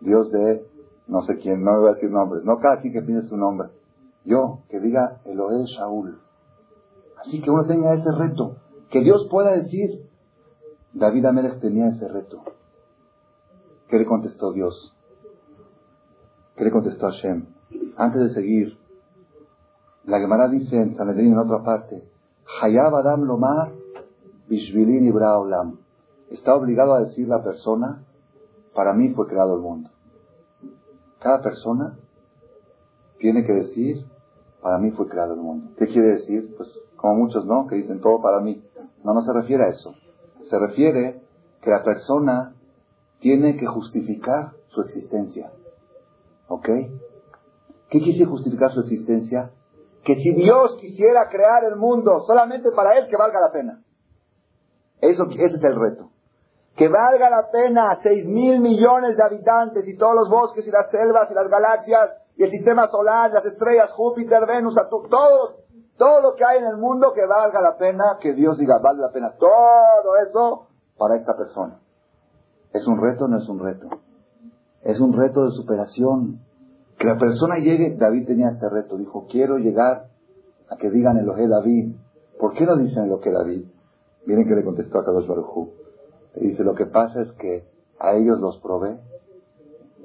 Dios de no sé quién, no me voy a decir nombres, no cada quien que pide su nombre. Yo, que diga Eloé Shaul. Así que uno tenga ese reto, que Dios pueda decir, David Amelech tenía ese reto. ¿Qué le contestó Dios? ¿Qué le contestó Hashem? Antes de seguir, la Gemara dice en Sanedrín en otra parte, Hayab Adam Lomar Bishvilin Olam. Está obligado a decir la persona, para mí fue creado el mundo. Cada persona tiene que decir, para mí fue creado el mundo. ¿Qué quiere decir? Pues como muchos, ¿no? Que dicen todo para mí. No, no se refiere a eso. Se refiere que la persona tiene que justificar su existencia. ¿Ok? ¿Qué quise justificar su existencia? Que si Dios quisiera crear el mundo solamente para Él, que valga la pena. Eso, ese es el reto. Que valga la pena seis mil millones de habitantes y todos los bosques y las selvas y las galaxias y el sistema solar, las estrellas, Júpiter, Venus, Saturno, todo, todo lo que hay en el mundo que valga la pena, que Dios diga, vale la pena todo eso para esta persona. ¿Es un reto o no es un reto? Es un reto de superación. Que la persona llegue, David tenía este reto, dijo, quiero llegar a que digan Elohe David. ¿Por qué no dicen Elohe David? Miren que le contestó a Kadosh Baruj Le dice, lo que pasa es que a ellos los probé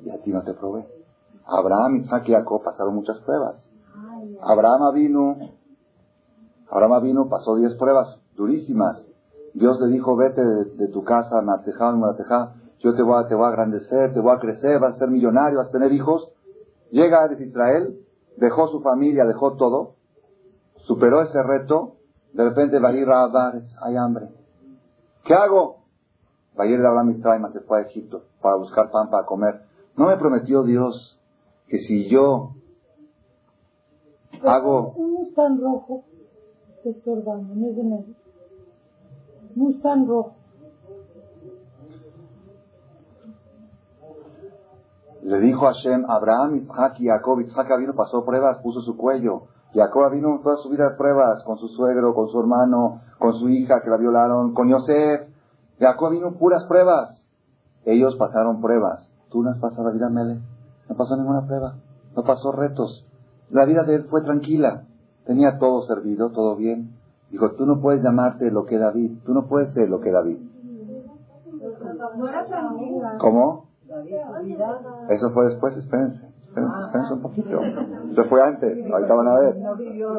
y a ti no te probé. Abraham, Isaac y Jacob pasaron muchas pruebas. Abraham vino, Abraham vino, pasó diez pruebas durísimas. Dios le dijo, vete de, tu casa, Matejá, Matejá, yo te voy, a, te voy a agrandecer, te voy a crecer, vas a ser millonario, vas a tener hijos. Llega a Israel, dejó su familia, dejó todo, superó ese reto, de repente va a ir a hay hambre. ¿Qué hago? Ir a Abraham se fue a Egipto para buscar pan para comer. ¿No me prometió Dios que si yo hago... Un Mustang rojo estorbando, no es de medio. Mustang rojo. Le dijo a Hashem, Abraham, Isaac y Jacob. Isaac vino, pasó pruebas, puso su cuello. Jacob vino toda su vida pruebas con su suegro, con su hermano, con su hija que la violaron, con Yosef. Jacob vino puras pruebas. Ellos pasaron pruebas. Tú no has pasado la vida, Mele. No pasó ninguna prueba. No pasó retos. La vida de él fue tranquila. Tenía todo servido, todo bien. Dijo, tú no puedes llamarte lo que David. Tú no puedes ser lo que David. ¿Cómo? Eso fue después, espérense. Espérense, espérense un poquito. Eso fue antes. Ahorita van a ver.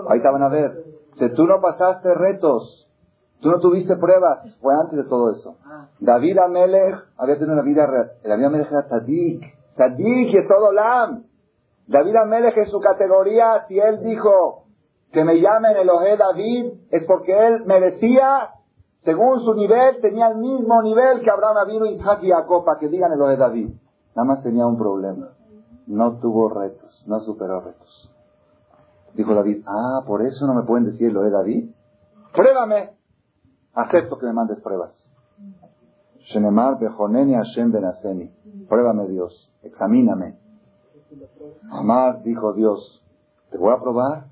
Ahorita van a ver. Si tú no pasaste retos, tú no tuviste pruebas, fue antes de todo eso. David Amelech había tenido una vida, David Amelech era tzadik. Tzadik y Sodolam. David Amelech en su categoría, si él dijo que me llamen Elohe David, es porque él merecía, según su nivel, tenía el mismo nivel que Abraham vino Isaac y Jacob, para que digan Elohe David. Nada más tenía un problema. No tuvo retos, no superó retos. Dijo David, ah, por eso no me pueden decir Elohe David. Pruébame. Acepto que me mandes pruebas. Pruébame Dios, examíname. Amar, dijo Dios, te voy a probar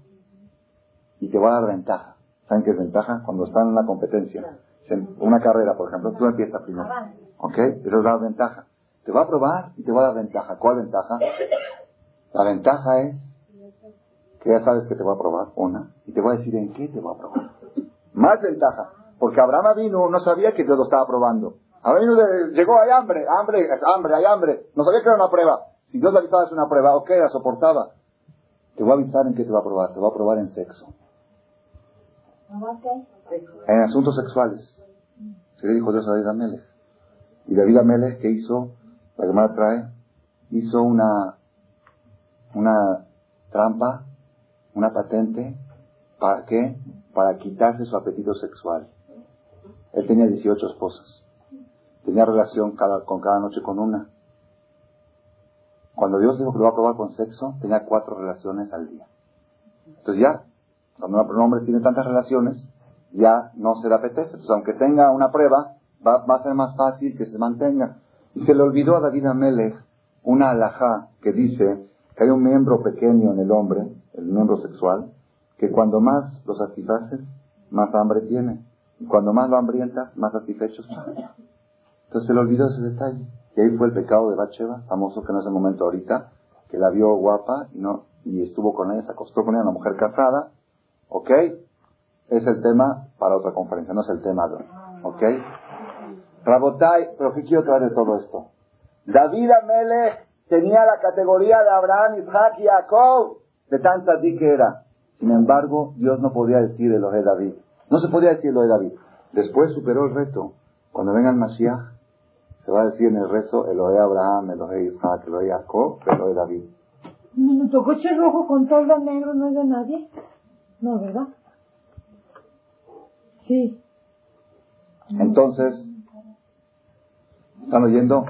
y te voy a dar ventaja. ¿Saben qué es ventaja? Cuando están en la competencia. Una carrera, por ejemplo, tú empiezas primero. ¿Ok? Eso es dar ventaja. Te voy a probar y te voy a dar ventaja. ¿Cuál ventaja? La ventaja es que ya sabes que te voy a probar, una, y te voy a decir en qué te voy a probar. Más ventaja, porque Abraham vino, no sabía que Dios lo estaba probando. Abraham llegó, hay hambre, hambre, hambre, hay hambre. No sabía que era una prueba. Si Dios le avisaba es una prueba, ok, la soportaba. Te voy a avisar en qué te va a probar. Te va a probar en sexo. En asuntos sexuales. Se le dijo Dios a David Amelech. Y David Amelech, ¿qué hizo? La que trae, hizo una, una trampa, una patente, ¿para qué? Para quitarse su apetito sexual. Él tenía 18 esposas. Tenía relación cada, con cada noche con una. Cuando Dios dijo que lo va a probar con sexo, tenía cuatro relaciones al día. Entonces ya, cuando un hombre tiene tantas relaciones, ya no se le apetece. Entonces, aunque tenga una prueba, va, a ser más fácil que se mantenga. Y se le olvidó a David Amelech una alajá que dice que hay un miembro pequeño en el hombre, el miembro sexual, que cuando más lo satisfaces, más hambre tiene. Y cuando más lo hambrientas, más satisfecho está. Entonces se le olvidó ese detalle. Y ahí fue el pecado de Bacheva, famoso que en ese momento ahorita, que la vio guapa y no y estuvo con ella, se acostó con ella, una mujer casada, ¿Ok? Es el tema para otra conferencia, no es el tema de hoy. ¿Ok? Rabotai, pero ¿qué quiero traer todo esto? David Amele tenía la categoría de Abraham, Isaac y Jacob, de tanta di que era. Sin embargo, Dios no podía decir lo de David. No se podía decir lo de David. Después superó el reto. Cuando venga el Mashiach, se va a decir en el rezo de Abraham, de Isaac, de Jacob, de David. ¿Un coche rojo con todo negro no es de nadie? No, ¿verdad? Sí. Entonces, ¿están oyendo?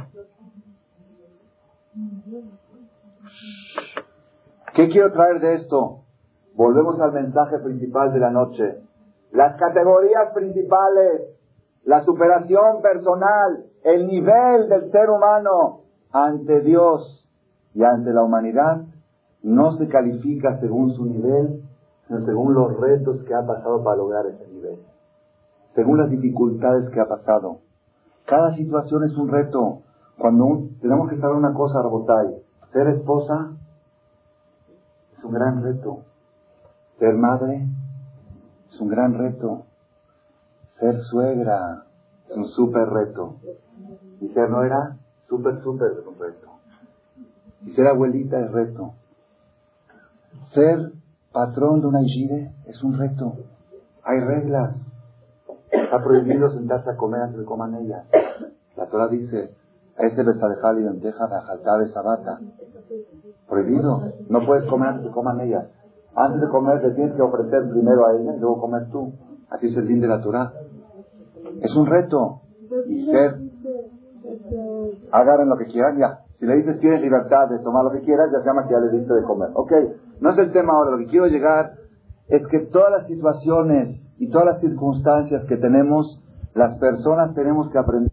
¿Qué quiero traer de esto? Volvemos al mensaje principal de la noche. Las categorías principales, la superación personal, el nivel del ser humano ante Dios y ante la humanidad no se califica según su nivel, según los retos que ha pasado para lograr ese nivel, según las dificultades que ha pasado. Cada situación es un reto. Cuando tenemos que saber una cosa, Robotay, ser esposa es un gran reto. Ser madre es un gran reto. Ser suegra es un súper reto. Y ser nuera, súper, súper un reto. Y ser abuelita es reto. Ser patrón de una hijide es un reto. Hay reglas. Está prohibido sentarse a comer antes de coman ellas. La Torah dice, ese besadejal y lenteja de esa sabata. Prohibido. No puedes comer antes de coman ellas. Antes de comer te tienes que ofrecer primero a ella y luego comer tú. Así es el din de la Torah. Es un reto. Y ser, agarren lo que quieran ya. Si le dices tienes libertad de tomar lo que quieras, ya se llama que ya le diste de comer. Ok, no es el tema ahora. Lo que quiero llegar es que todas las situaciones y todas las circunstancias que tenemos, las personas tenemos que aprender.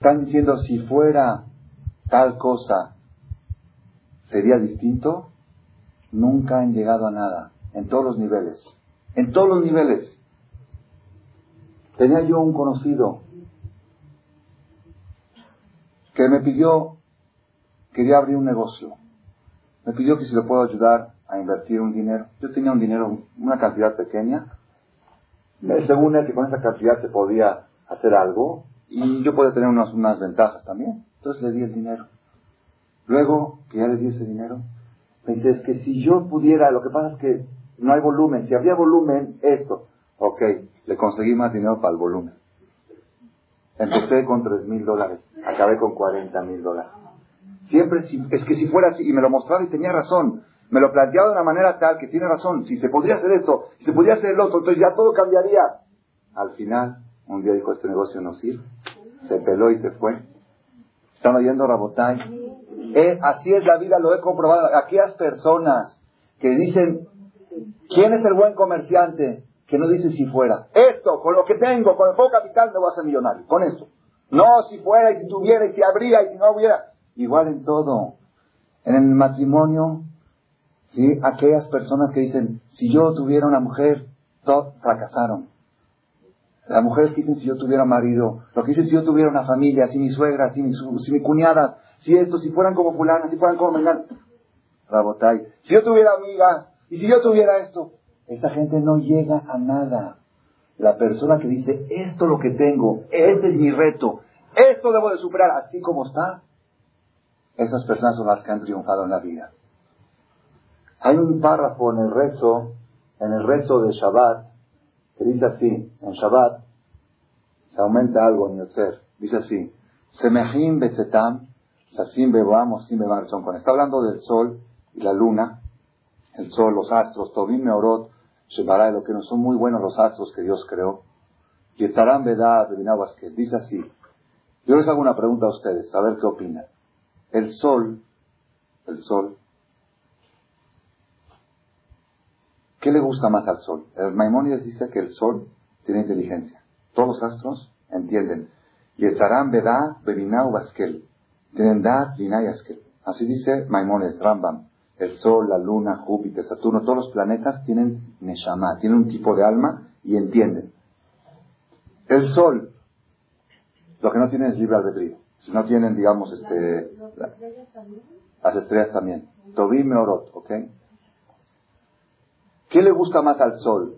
Están diciendo si fuera tal cosa sería distinto, nunca han llegado a nada, en todos los niveles, en todos los niveles. Tenía yo un conocido que me pidió, quería abrir un negocio, me pidió que si le puedo ayudar a invertir un dinero. Yo tenía un dinero, una cantidad pequeña, según él que con esa cantidad se podía hacer algo y yo podía tener unas, unas ventajas también. Entonces le di el dinero. Luego, que ya le di ese dinero, me dice, es que si yo pudiera, lo que pasa es que no hay volumen. Si había volumen, esto. Ok, le conseguí más dinero para el volumen. Empecé con tres mil dólares, acabé con cuarenta mil dólares. Siempre, es que si fuera así, y me lo mostraba y tenía razón, me lo planteaba de una manera tal que tiene razón, si se podría hacer esto, si se podría hacer el otro, entonces ya todo cambiaría. Al final, un día dijo, este negocio no sirve, se peló y se fue. ¿Están oyendo Rabotay? Eh, así es la vida, lo he comprobado. Aquellas personas que dicen, ¿quién es el buen comerciante? Que no dice si fuera. Esto, con lo que tengo, con el poco capital, me voy a hacer millonario. Con esto. No, si fuera, y si tuviera, y si habría, y si no hubiera. Igual en todo. En el matrimonio, ¿sí? Aquellas personas que dicen, si yo tuviera una mujer, todos fracasaron. Las mujeres que dicen si yo tuviera marido, lo que dicen si yo tuviera una familia, si mi suegra, si mi, si mi cuñada, si esto, si fueran como fulana, si fueran como Mengán. Rabotay. Si yo tuviera amigas, y si yo tuviera esto, esa gente no llega a nada. La persona que dice, esto es lo que tengo, este es mi reto, esto debo de superar así como está, esas personas son las que han triunfado en la vida. Hay un párrafo en el rezo, en el rezo de Shabbat, que dice así, en Shabbat, se aumenta algo en ser, dice así, Semehim Betzetam, Sasim Beboam, Sim son Cuando está hablando del sol y la luna, el sol, los astros, Tobim Meorot, Shebará, lo que no son muy buenos los astros que Dios creó. Y estarán Bedad, que dice así. Yo les hago una pregunta a ustedes, a ver qué opinan. El sol, el sol, ¿qué le gusta más al sol? El Maimónides dice que el sol tiene inteligencia. Todos los astros entienden. Y estarán Bedad, Bebinau. Tienen Dat, Vinayaskel. Así dice Maimonides, Rambam. El Sol, la Luna, Júpiter, Saturno, todos los planetas tienen Neshama, tienen un tipo de alma y entienden. El Sol, lo que no tienen es libre albedrío. Si no tienen, digamos, este, las estrellas también. Tobim Meorot, ¿ok? ¿Qué le gusta más al Sol?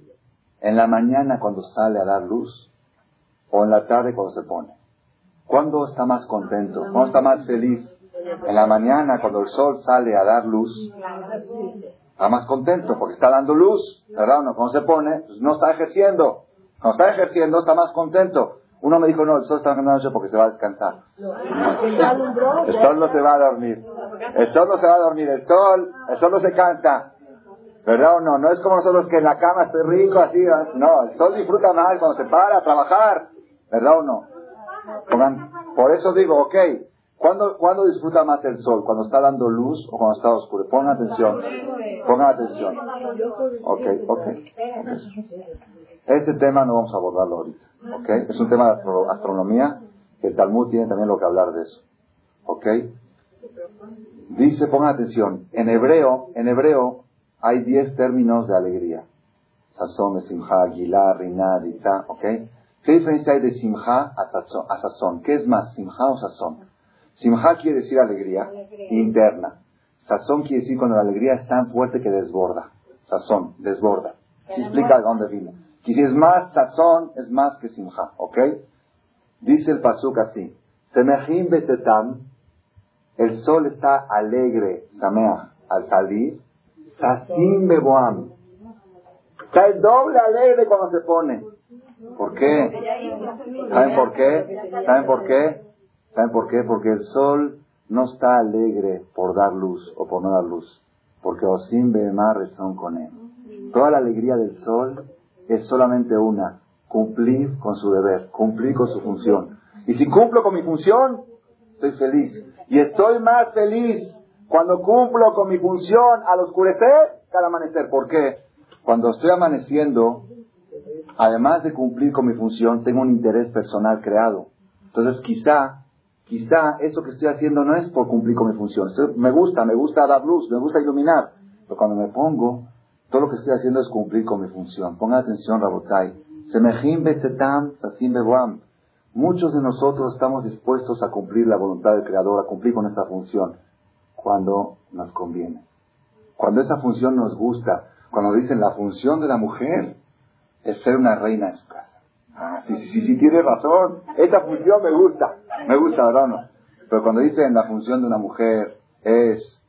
¿En la mañana cuando sale a dar luz? ¿O en la tarde cuando se pone? ¿Cuándo está más contento? ¿Cuándo está más feliz? En la mañana, cuando el sol sale a dar luz, está más contento porque está dando luz, ¿verdad? Cuando se pone, pues no está ejerciendo. Cuando está ejerciendo, está más contento. Uno me dijo, no, el sol está ganando noche porque se va a descansar. El sol no se va a dormir. El sol no se va a dormir. El sol, el sol no se cansa. ¿Verdad o no? No es como nosotros que en la cama estoy rico, así. No, el sol disfruta más cuando se para a trabajar. ¿Verdad o no? Por eso digo, ok, ¿cuándo, ¿cuándo disfruta más el sol? ¿Cuando está dando luz o cuando está oscuro? Pongan atención. Pongan atención. Ok, ok. Ese tema no vamos a abordarlo ahorita. ¿Ok? Es un tema de astronomía que el Talmud tiene también lo que hablar de eso. ¿Ok? Dice, pongan atención, en hebreo, en hebreo hay diez términos de alegría. Sazón, Simha, Gilá, Rinad, ¿ok? ¿Qué diferencia hay de Simha a Sazón? ¿Qué es más, Simha o Sazón? Simha quiere decir alegría, interna. Sazón quiere decir cuando la alegría es tan fuerte que desborda. Sazón, desborda. ¿Se explica de dónde vino? Y si es más sazón, es más que simja, ¿ok? Dice el pasuk así, Semejim betetam, el sol está alegre, sameach, al salir, sasim beboam. Está el doble alegre cuando se pone. ¿Por qué? ¿Saben por qué? ¿Saben por qué? ¿Saben por qué? Porque el sol no está alegre por dar luz o por no dar luz. Porque osim bemar son con él. Toda la alegría del sol es solamente una, cumplir con su deber, cumplir con su función. Y si cumplo con mi función, estoy feliz. Y estoy más feliz cuando cumplo con mi función al oscurecer que al amanecer. ¿Por qué? Cuando estoy amaneciendo, además de cumplir con mi función, tengo un interés personal creado. Entonces quizá, quizá eso que estoy haciendo no es por cumplir con mi función. me gusta, me gusta dar luz, me gusta iluminar. Pero cuando me pongo todo lo que estoy haciendo es cumplir con mi función. Ponga atención, Rabotai. Muchos de nosotros estamos dispuestos a cumplir la voluntad del Creador, a cumplir con esta función, cuando nos conviene. Cuando esa función nos gusta, cuando dicen la función de la mujer es ser una reina en su casa. Ah, sí, sí, sí, tiene razón. Esta función me gusta. Me gusta, ¿verdad no? Pero cuando dicen la función de una mujer es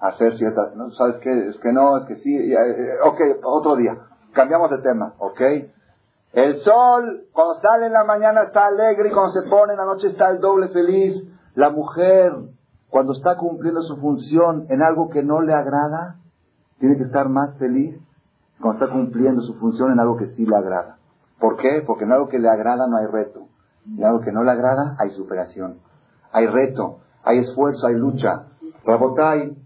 hacer ciertas, ¿no? ¿sabes qué? Es que no, es que sí, eh, ok, otro día, cambiamos de tema, ok. El sol, cuando sale en la mañana está alegre y cuando se pone en la noche está el doble feliz. La mujer, cuando está cumpliendo su función en algo que no le agrada, tiene que estar más feliz cuando está cumpliendo su función en algo que sí le agrada. ¿Por qué? Porque en algo que le agrada no hay reto. En algo que no le agrada hay superación. Hay reto, hay esfuerzo, hay lucha. Rabotai,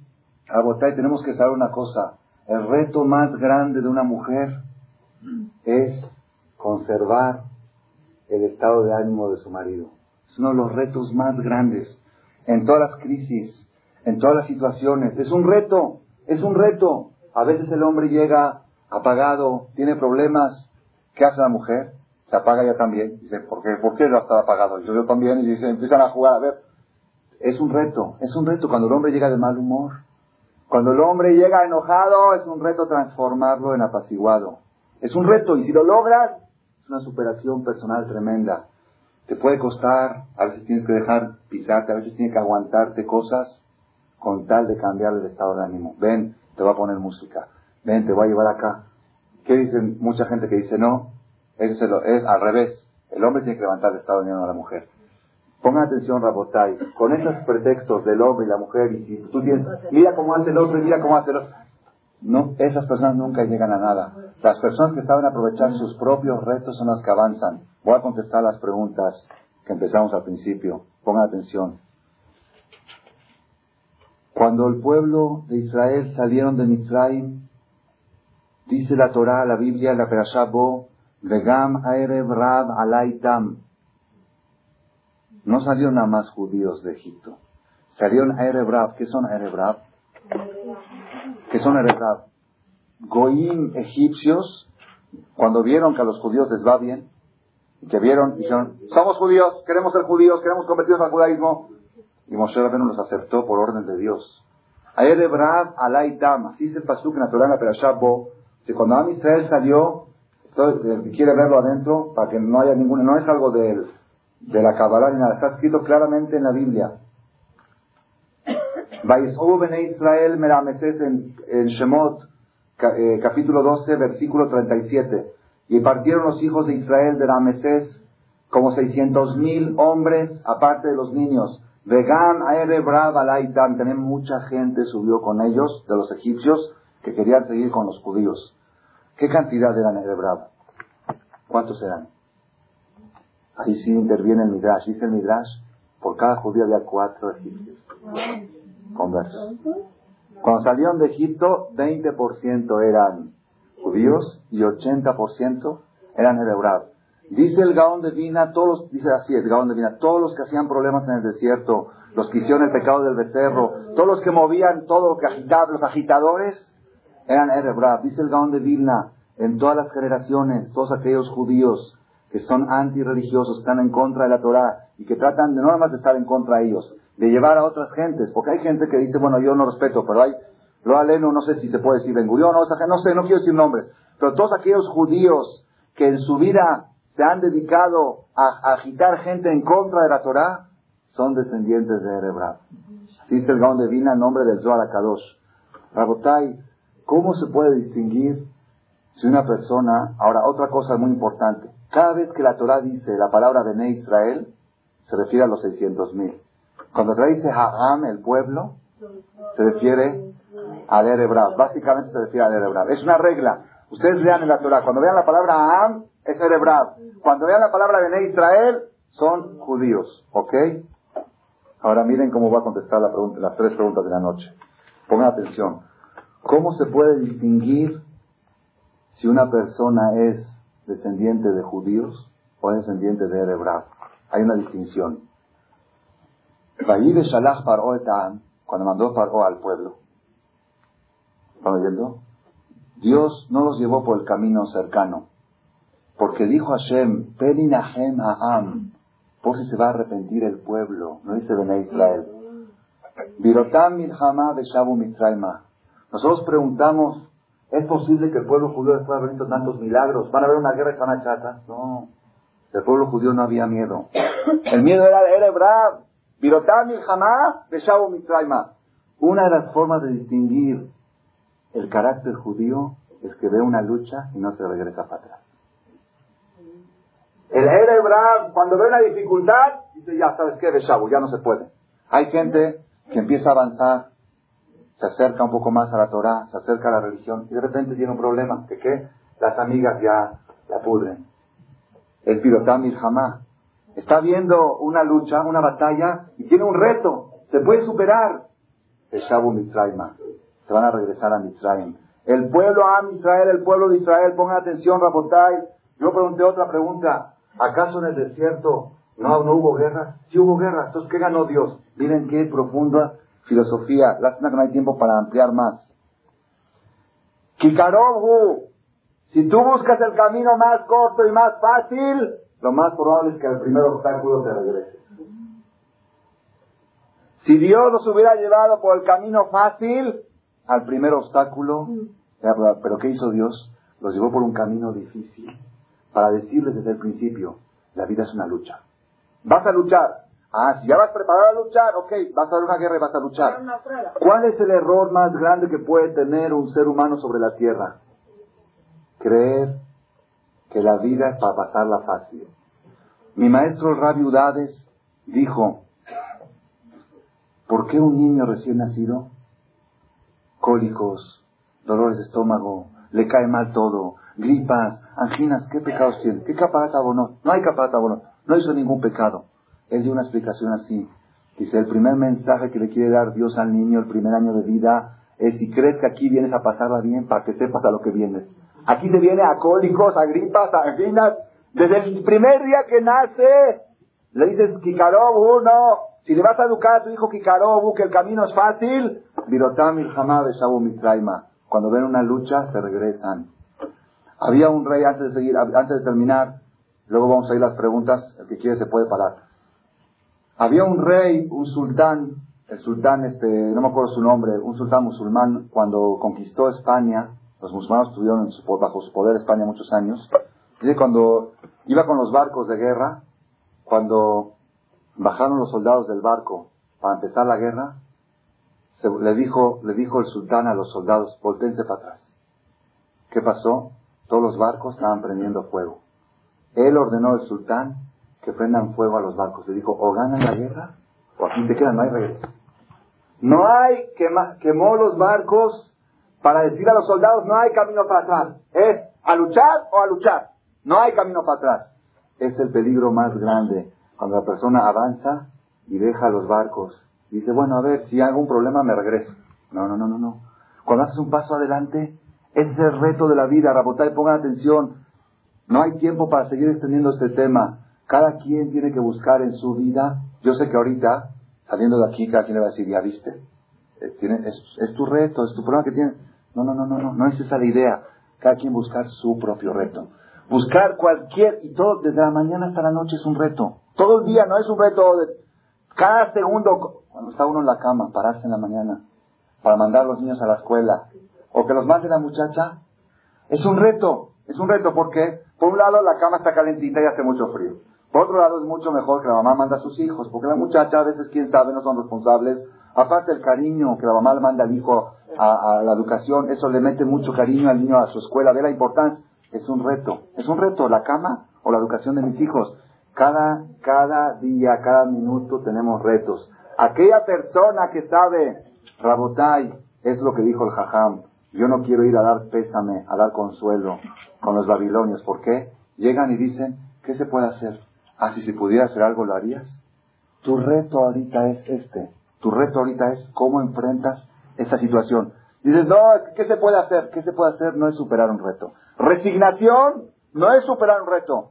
Abotay, tenemos que saber una cosa. El reto más grande de una mujer es conservar el estado de ánimo de su marido. Es uno de los retos más grandes en todas las crisis, en todas las situaciones. Es un reto, es un reto. A veces el hombre llega apagado, tiene problemas. ¿Qué hace la mujer? Se apaga ella también. Dice, ¿por qué, ¿por qué está apagado? Yo, yo también. Y dice, empiezan a jugar. A ver, es un reto, es un reto cuando el hombre llega de mal humor. Cuando el hombre llega enojado, es un reto transformarlo en apaciguado. Es un reto, y si lo logras, es una superación personal tremenda. Te puede costar, a veces tienes que dejar pisarte, a veces tienes que aguantarte cosas con tal de cambiar el estado de ánimo. Ven, te voy a poner música. Ven, te voy a llevar acá. ¿Qué dicen? Mucha gente que dice no, es, es al revés. El hombre tiene que levantar el estado de a la mujer. Pongan atención, Rabotai, con esos pretextos del hombre y la mujer, y si tú tienes, mira cómo hace el otro y mira cómo hace el otro. No, esas personas nunca llegan a nada. Las personas que saben aprovechar sus propios retos son las que avanzan. Voy a contestar las preguntas que empezamos al principio. Pongan atención. Cuando el pueblo de Israel salieron de Mitzrayim, dice la Torah, la Biblia, la Perashá Bo, Vegam Aerev Rab Alaitam, no salieron nada más judíos de Egipto. Salieron a Erebrab. ¿Qué son Erebrab? ¿Qué son Erebrab? Goim egipcios, cuando vieron que a los judíos les va bien, que vieron, dijeron, somos judíos, queremos ser judíos, queremos convertirnos al judaísmo. Y Moshe Rabbeinu los aceptó por orden de Dios. A Erebrab alaitam, así es el pasuk en la Torah, pero Bo, que cuando Am Israel salió, eh, quiere verlo adentro, para que no haya ninguna, no es algo de la Kabbalah ni nada, está escrito claramente en la Biblia. Israel Merameses en, Shemot, eh, capítulo 12, versículo 37. Y partieron los hijos de Israel de Rameses como 600 mil hombres, aparte de los niños. Vegan, Aerebrab, Alaitam, también mucha gente subió con ellos, de los egipcios, que querían seguir con los judíos. ¿Qué cantidad eran Aerebrab? ¿Cuántos eran? Ahí sí interviene el Midrash. Dice el Midrash, por cada judío había cuatro egipcios conversos. Cuando salieron de Egipto, 20% eran judíos y 80% eran Erebrab. Dice el Gaón de Vina, todos, dice así el Gaón de Vina, todos los que hacían problemas en el desierto, los que hicieron el pecado del becerro, todos los que movían todo lo que agitaban, los agitadores, eran Erebrab. Dice el Gaón de Vilna, en todas las generaciones, todos aquellos judíos que son antirreligiosos, están en contra de la Torah y que tratan de no nada más de estar en contra de ellos, de llevar a otras gentes, porque hay gente que dice, bueno, yo no respeto, pero hay, lo aleno, no sé si se puede decir Ben Gurión, no, no sé, no quiero decir nombres, pero todos aquellos judíos que en su vida se han dedicado a, agitar gente en contra de la Torah, son descendientes de Erebrab. Dice el Gaón de Vina en nombre del Zohar Akadosh. Rabotai, ¿cómo se puede distinguir si una persona, ahora otra cosa muy importante, cada vez que la Torah dice la palabra de Israel, se refiere a los 600.000. Cuando la dice Hagam, el pueblo, se refiere a Erebrab. Básicamente se refiere a Erebrab. Es una regla. Ustedes lean en la Torah, cuando vean la palabra Hagam, es Erebrab. Cuando vean la palabra de Israel, son judíos. ¿Ok? Ahora miren cómo va a contestar la pregunta, las tres preguntas de la noche. Pongan atención. ¿Cómo se puede distinguir si una persona es descendiente de judíos o descendiente de Erebrab? Hay una distinción. Cuando mandó Paró al pueblo. ¿Están oyendo? Dios no los llevó por el camino cercano. Porque dijo Hashem, Pelinahem Ha'am, por si se va a arrepentir el pueblo. No dice Bene Israel. Virotam Milhama Beshabu Mitraima. Nosotros preguntamos, ¿es posible que el pueblo judío después de tantos milagros, van a haber una guerra y van a chata? No. El pueblo judío no había miedo. El miedo era, era Brab. Virotam Milhama Beshabu Mitraima. Una de las formas de distinguir el carácter judío es que ve una lucha y no se regresa para atrás. El Erebrab, cuando ve una dificultad, dice, ya sabes qué, Beshabu, ya no se puede. Hay gente que empieza a avanzar, se acerca un poco más a la Torah, se acerca a la religión, y de repente tiene un problema, que qué? Las amigas ya la pudren. El Pirotam jamás está viendo una lucha, una batalla, y tiene un reto, se puede superar. Beshabu Mitraima, se van a regresar a Mitraim. El pueblo a Israel, el pueblo de Israel, pongan atención, Rabotai. Yo pregunté otra pregunta. ¿Acaso en el desierto no, no hubo guerra? Sí hubo guerra. Entonces, ¿qué ganó Dios? Miren qué profunda filosofía. Lástima que no hay tiempo para ampliar más. Kikarobu. Si tú buscas el camino más corto y más fácil, lo más probable es que al primer obstáculo te regrese. Si Dios los hubiera llevado por el camino fácil, al primer obstáculo, pero ¿qué hizo Dios? Los llevó por un camino difícil para decirles desde el principio, la vida es una lucha. Vas a luchar. Ah, si ya vas preparado a luchar, ok, vas a dar una guerra y vas a luchar. ¿Cuál es el error más grande que puede tener un ser humano sobre la tierra? Creer que la vida es para pasarla fácil. Mi maestro Rabi Udades dijo, ¿por qué un niño recién nacido? Cólicos, dolores de estómago, le cae mal todo, gripas, anginas, ¿qué pecados tiene? ¿Qué caparata no? No hay caparata no hizo ningún pecado. Él dio una explicación así. Dice, el primer mensaje que le quiere dar Dios al niño el primer año de vida es si crees que aquí vienes a pasarla bien para que sepas a lo que vienes. Aquí te viene a cólicos, a gripas, a anginas. Desde el primer día que nace, le dices, Kikarobu, no. Si le vas a educar a tu hijo Kikarobu, que el camino es fácil, Virotam Mitraima. Cuando ven una lucha, se regresan. Había un rey, antes de seguir, antes de terminar, luego vamos a ir las preguntas, el que quiere se puede parar. Había un rey, un sultán, el sultán, este, no me acuerdo su nombre, un sultán musulmán, cuando conquistó España, los musulmanes estuvieron bajo su poder España muchos años, dice cuando iba con los barcos de guerra, cuando bajaron los soldados del barco para empezar la guerra, le, dijo, le dijo el sultán a los soldados, voltense para atrás. ¿Qué pasó? Todos los barcos estaban prendiendo fuego. Él ordenó al sultán que prendan fuego a los barcos. Le dijo, o ganan la guerra o aquí se quedan, no hay regreso. No hay, quema, quemó los barcos para decir a los soldados, no hay camino para atrás. Es a luchar o a luchar. No hay camino para atrás. Es el peligro más grande cuando la persona avanza y deja los barcos. Dice, bueno, a ver, si hay algún problema me regreso. No, no, no, no, no. Cuando haces un paso adelante, ese es el reto de la vida. Rabotay, pongan atención. No hay tiempo para seguir extendiendo este tema. Cada quien tiene que buscar en su vida. Yo sé que ahorita, saliendo de aquí, cada quien le va a decir, ya viste, eh, es, es, tu reto, es tu problema que tienes. No, no, no, no, no, no es esa la idea. Cada quien buscar su propio reto. Buscar cualquier, y todo, desde la mañana hasta la noche es un reto. Todo el día, no es un reto de cada segundo, cuando está uno en la cama, pararse en la mañana, para mandar a los niños a la escuela, o que los mande la muchacha, es un reto. Es un reto porque, por un lado, la cama está calentita y hace mucho frío. Por otro lado, es mucho mejor que la mamá manda a sus hijos, porque la muchacha a veces, quién sabe, no son responsables. Aparte el cariño que la mamá le manda al hijo a, la educación, eso le mete mucho cariño al niño a su escuela, ve la importancia. Es un reto, es un reto, la cama o la educación de mis hijos. Cada, cada día, cada minuto tenemos retos. Aquella persona que sabe, Rabotai, es lo que dijo el Jajam, yo no quiero ir a dar pésame, a dar consuelo con los babilonios. ¿Por qué? Llegan y dicen, ¿qué se puede hacer? Ah, si pudiera hacer algo, ¿lo harías? Tu reto ahorita es este. Tu reto ahorita es cómo enfrentas esta situación. Dices, no, ¿qué se puede hacer? ¿Qué se puede hacer? No es superar un reto. Resignación no es superar un reto.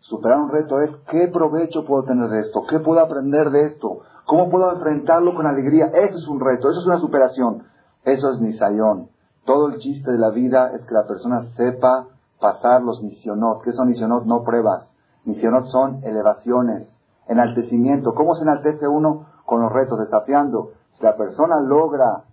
Superar un reto es qué provecho puedo tener de esto, qué puedo aprender de esto, cómo puedo enfrentarlo con alegría. Eso es un reto, eso es una superación. Eso es nisayón. Todo el chiste de la vida es que la persona sepa pasar los misionot. ¿Qué son misionot? No pruebas. Misionot son elevaciones, enaltecimiento. ¿Cómo se enaltece uno? Con los retos, desafiando. Si la persona logra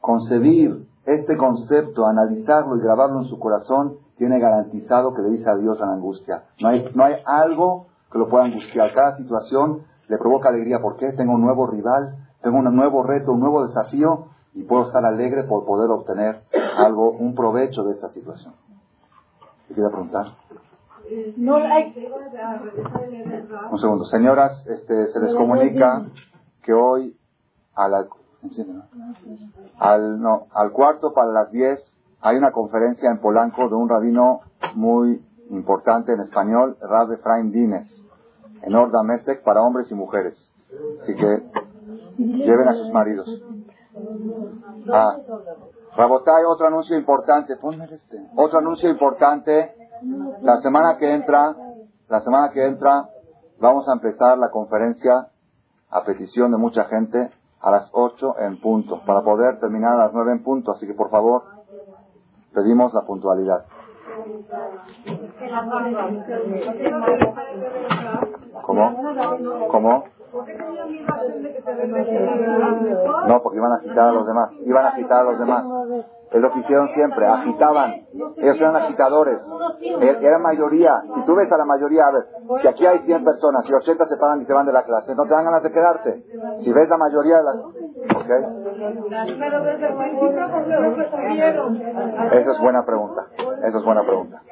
concebir este concepto, analizarlo y grabarlo en su corazón, tiene garantizado que le dice adiós a la angustia. No hay, no hay algo que lo pueda angustiar. Cada situación le provoca alegría. ¿Por qué? Tengo un nuevo rival, tengo un nuevo reto, un nuevo desafío y puedo estar alegre por poder obtener algo, un provecho de esta situación. ¿Qué quiere preguntar? No hay... Un segundo. Señoras, este, se les comunica que hoy a la, al, no, al cuarto para las diez hay una conferencia en Polanco de un rabino muy importante en español, Rab Efraim Dines, en Orda Mesec para hombres y mujeres. Así que lleven a sus maridos. Ah, Rabotay, otro anuncio importante. Ponme este. Otro anuncio importante. La semana que entra, la semana que entra, vamos a empezar la conferencia a petición de mucha gente a las 8 en punto, para poder terminar a las 9 en punto. Así que por favor, pedimos la puntualidad. ¿Cómo? ¿Cómo? No, porque iban a agitar a los demás. Iban a agitar a los demás. Es lo que hicieron siempre. Agitaban. Ellos eran agitadores. Er, eran mayoría. Si tú ves a la mayoría, a ver, si aquí hay 100 personas y 80 se paran y se van de la clase, no te dan ganas de quedarte. Si ves la mayoría de las... ¿Ok? Esa es buena pregunta. Esa es buena pregunta.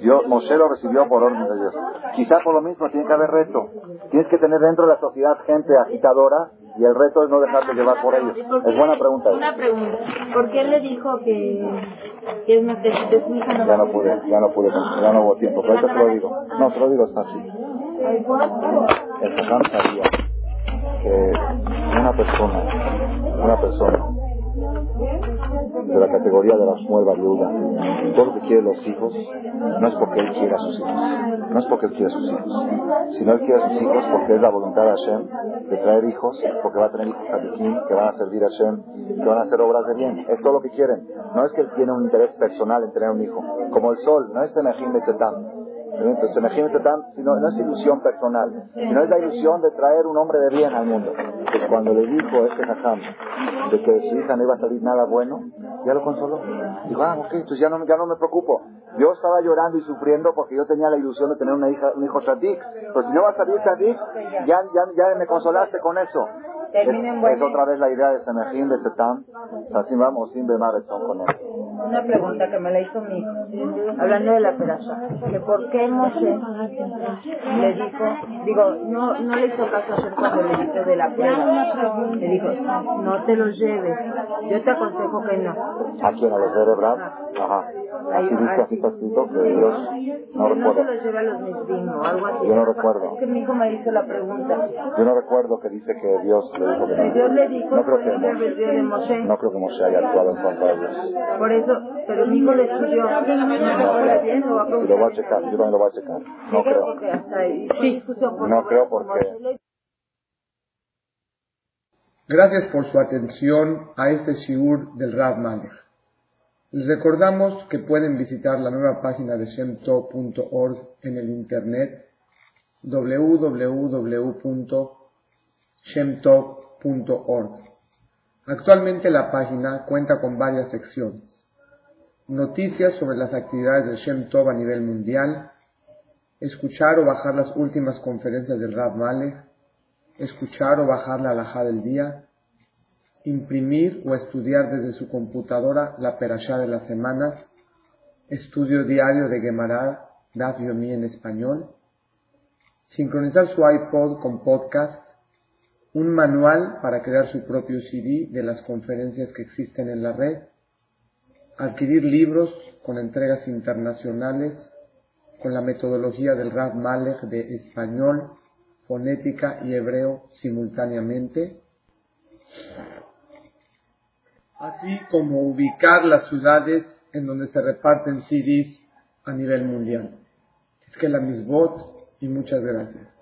Dios, Moshe lo recibió por orden de Dios. Quizá por lo mismo tiene que haber reto. Tienes que tener dentro de la sociedad gente agitadora y el reto es no dejarte llevar por ellos. Es buena pregunta. Una pregunta. ¿Por qué le dijo que, que es más de su hija? Ya no pude, ya no pude, ya no hubo tiempo. Pero te lo digo. No, te lo digo, está así. El Sajam sabía que una persona, una persona de la categoría de la Shmuel viuda. Todo lo que quieren los hijos no es porque él quiera a sus hijos, no es porque él quiera sus hijos, sino él quiere a sus hijos porque es la voluntad de Hashem de traer hijos, porque va a tener hijos que van a servir a Hashem, que van a hacer obras de bien. Es todo lo que quieren. No es que él tiene un interés personal en tener un hijo, como el sol, no es Senajim de Tetam. Entonces, imagínate sino, no es ilusión personal, sino es la ilusión de traer un hombre de bien al mundo. Pues cuando le dijo a este Jajam de que de su hija no iba a salir nada bueno, ya lo consoló. Dijo, ah, ok, entonces ya no, ya no me preocupo. Yo estaba llorando y sufriendo porque yo tenía la ilusión de tener una hija, un hijo tzadik. Pero si no va a salir tzadik, ya, ya, ya me consolaste con eso. Es otra vez la idea de Semejim de Setam. Así vamos, sin son con él. Una pregunta que me la hizo mi hijo, hablando de la operación, que por qué Moshe le dijo, digo, no, no le hizo caso a cuando le dijo de la prueba. Le dijo, no te los lleves. Yo te aconsejo que no. ¿A quién? ¿A los cerebral? Ajá. Ahí dice así está escrito que Dios no recuerdo. No se los lleve a los mismos, algo así. Yo no recuerdo. Es que mi hijo me hizo la pregunta. Yo no recuerdo que dice que Dios le dijo que no. Dios le dijo no creo que, de Moshe. No creo que Moshe haya actuado en contra de Dios. Por eso, pero mi hijo le estudió. ¿No Si lo va a checar, yo también lo voy a checar. No creo. Sí. No creo porque... Gracias por su atención a este shiur del Rav Malech. Les recordamos que pueden visitar la nueva página de shemtov.org en el internet www.shemtov.org. Actualmente la página cuenta con varias secciones. Noticias sobre las actividades de Shem Tov a nivel mundial, escuchar o bajar las últimas conferencias del Rav Malech, escuchar o bajar la alhaja del día, imprimir o estudiar desde su computadora la perashá de la semana, estudio diario de Gemara, Daf Yomi en español, sincronizar su iPod con podcast, un manual para crear su propio CD de las conferencias que existen en la red, adquirir libros con entregas internacionales con la metodología del Rav Malech de español, fonética y hebreo simultáneamente, así como ubicar las ciudades en donde se reparten CDs a nivel mundial. Es que la misbot y muchas gracias.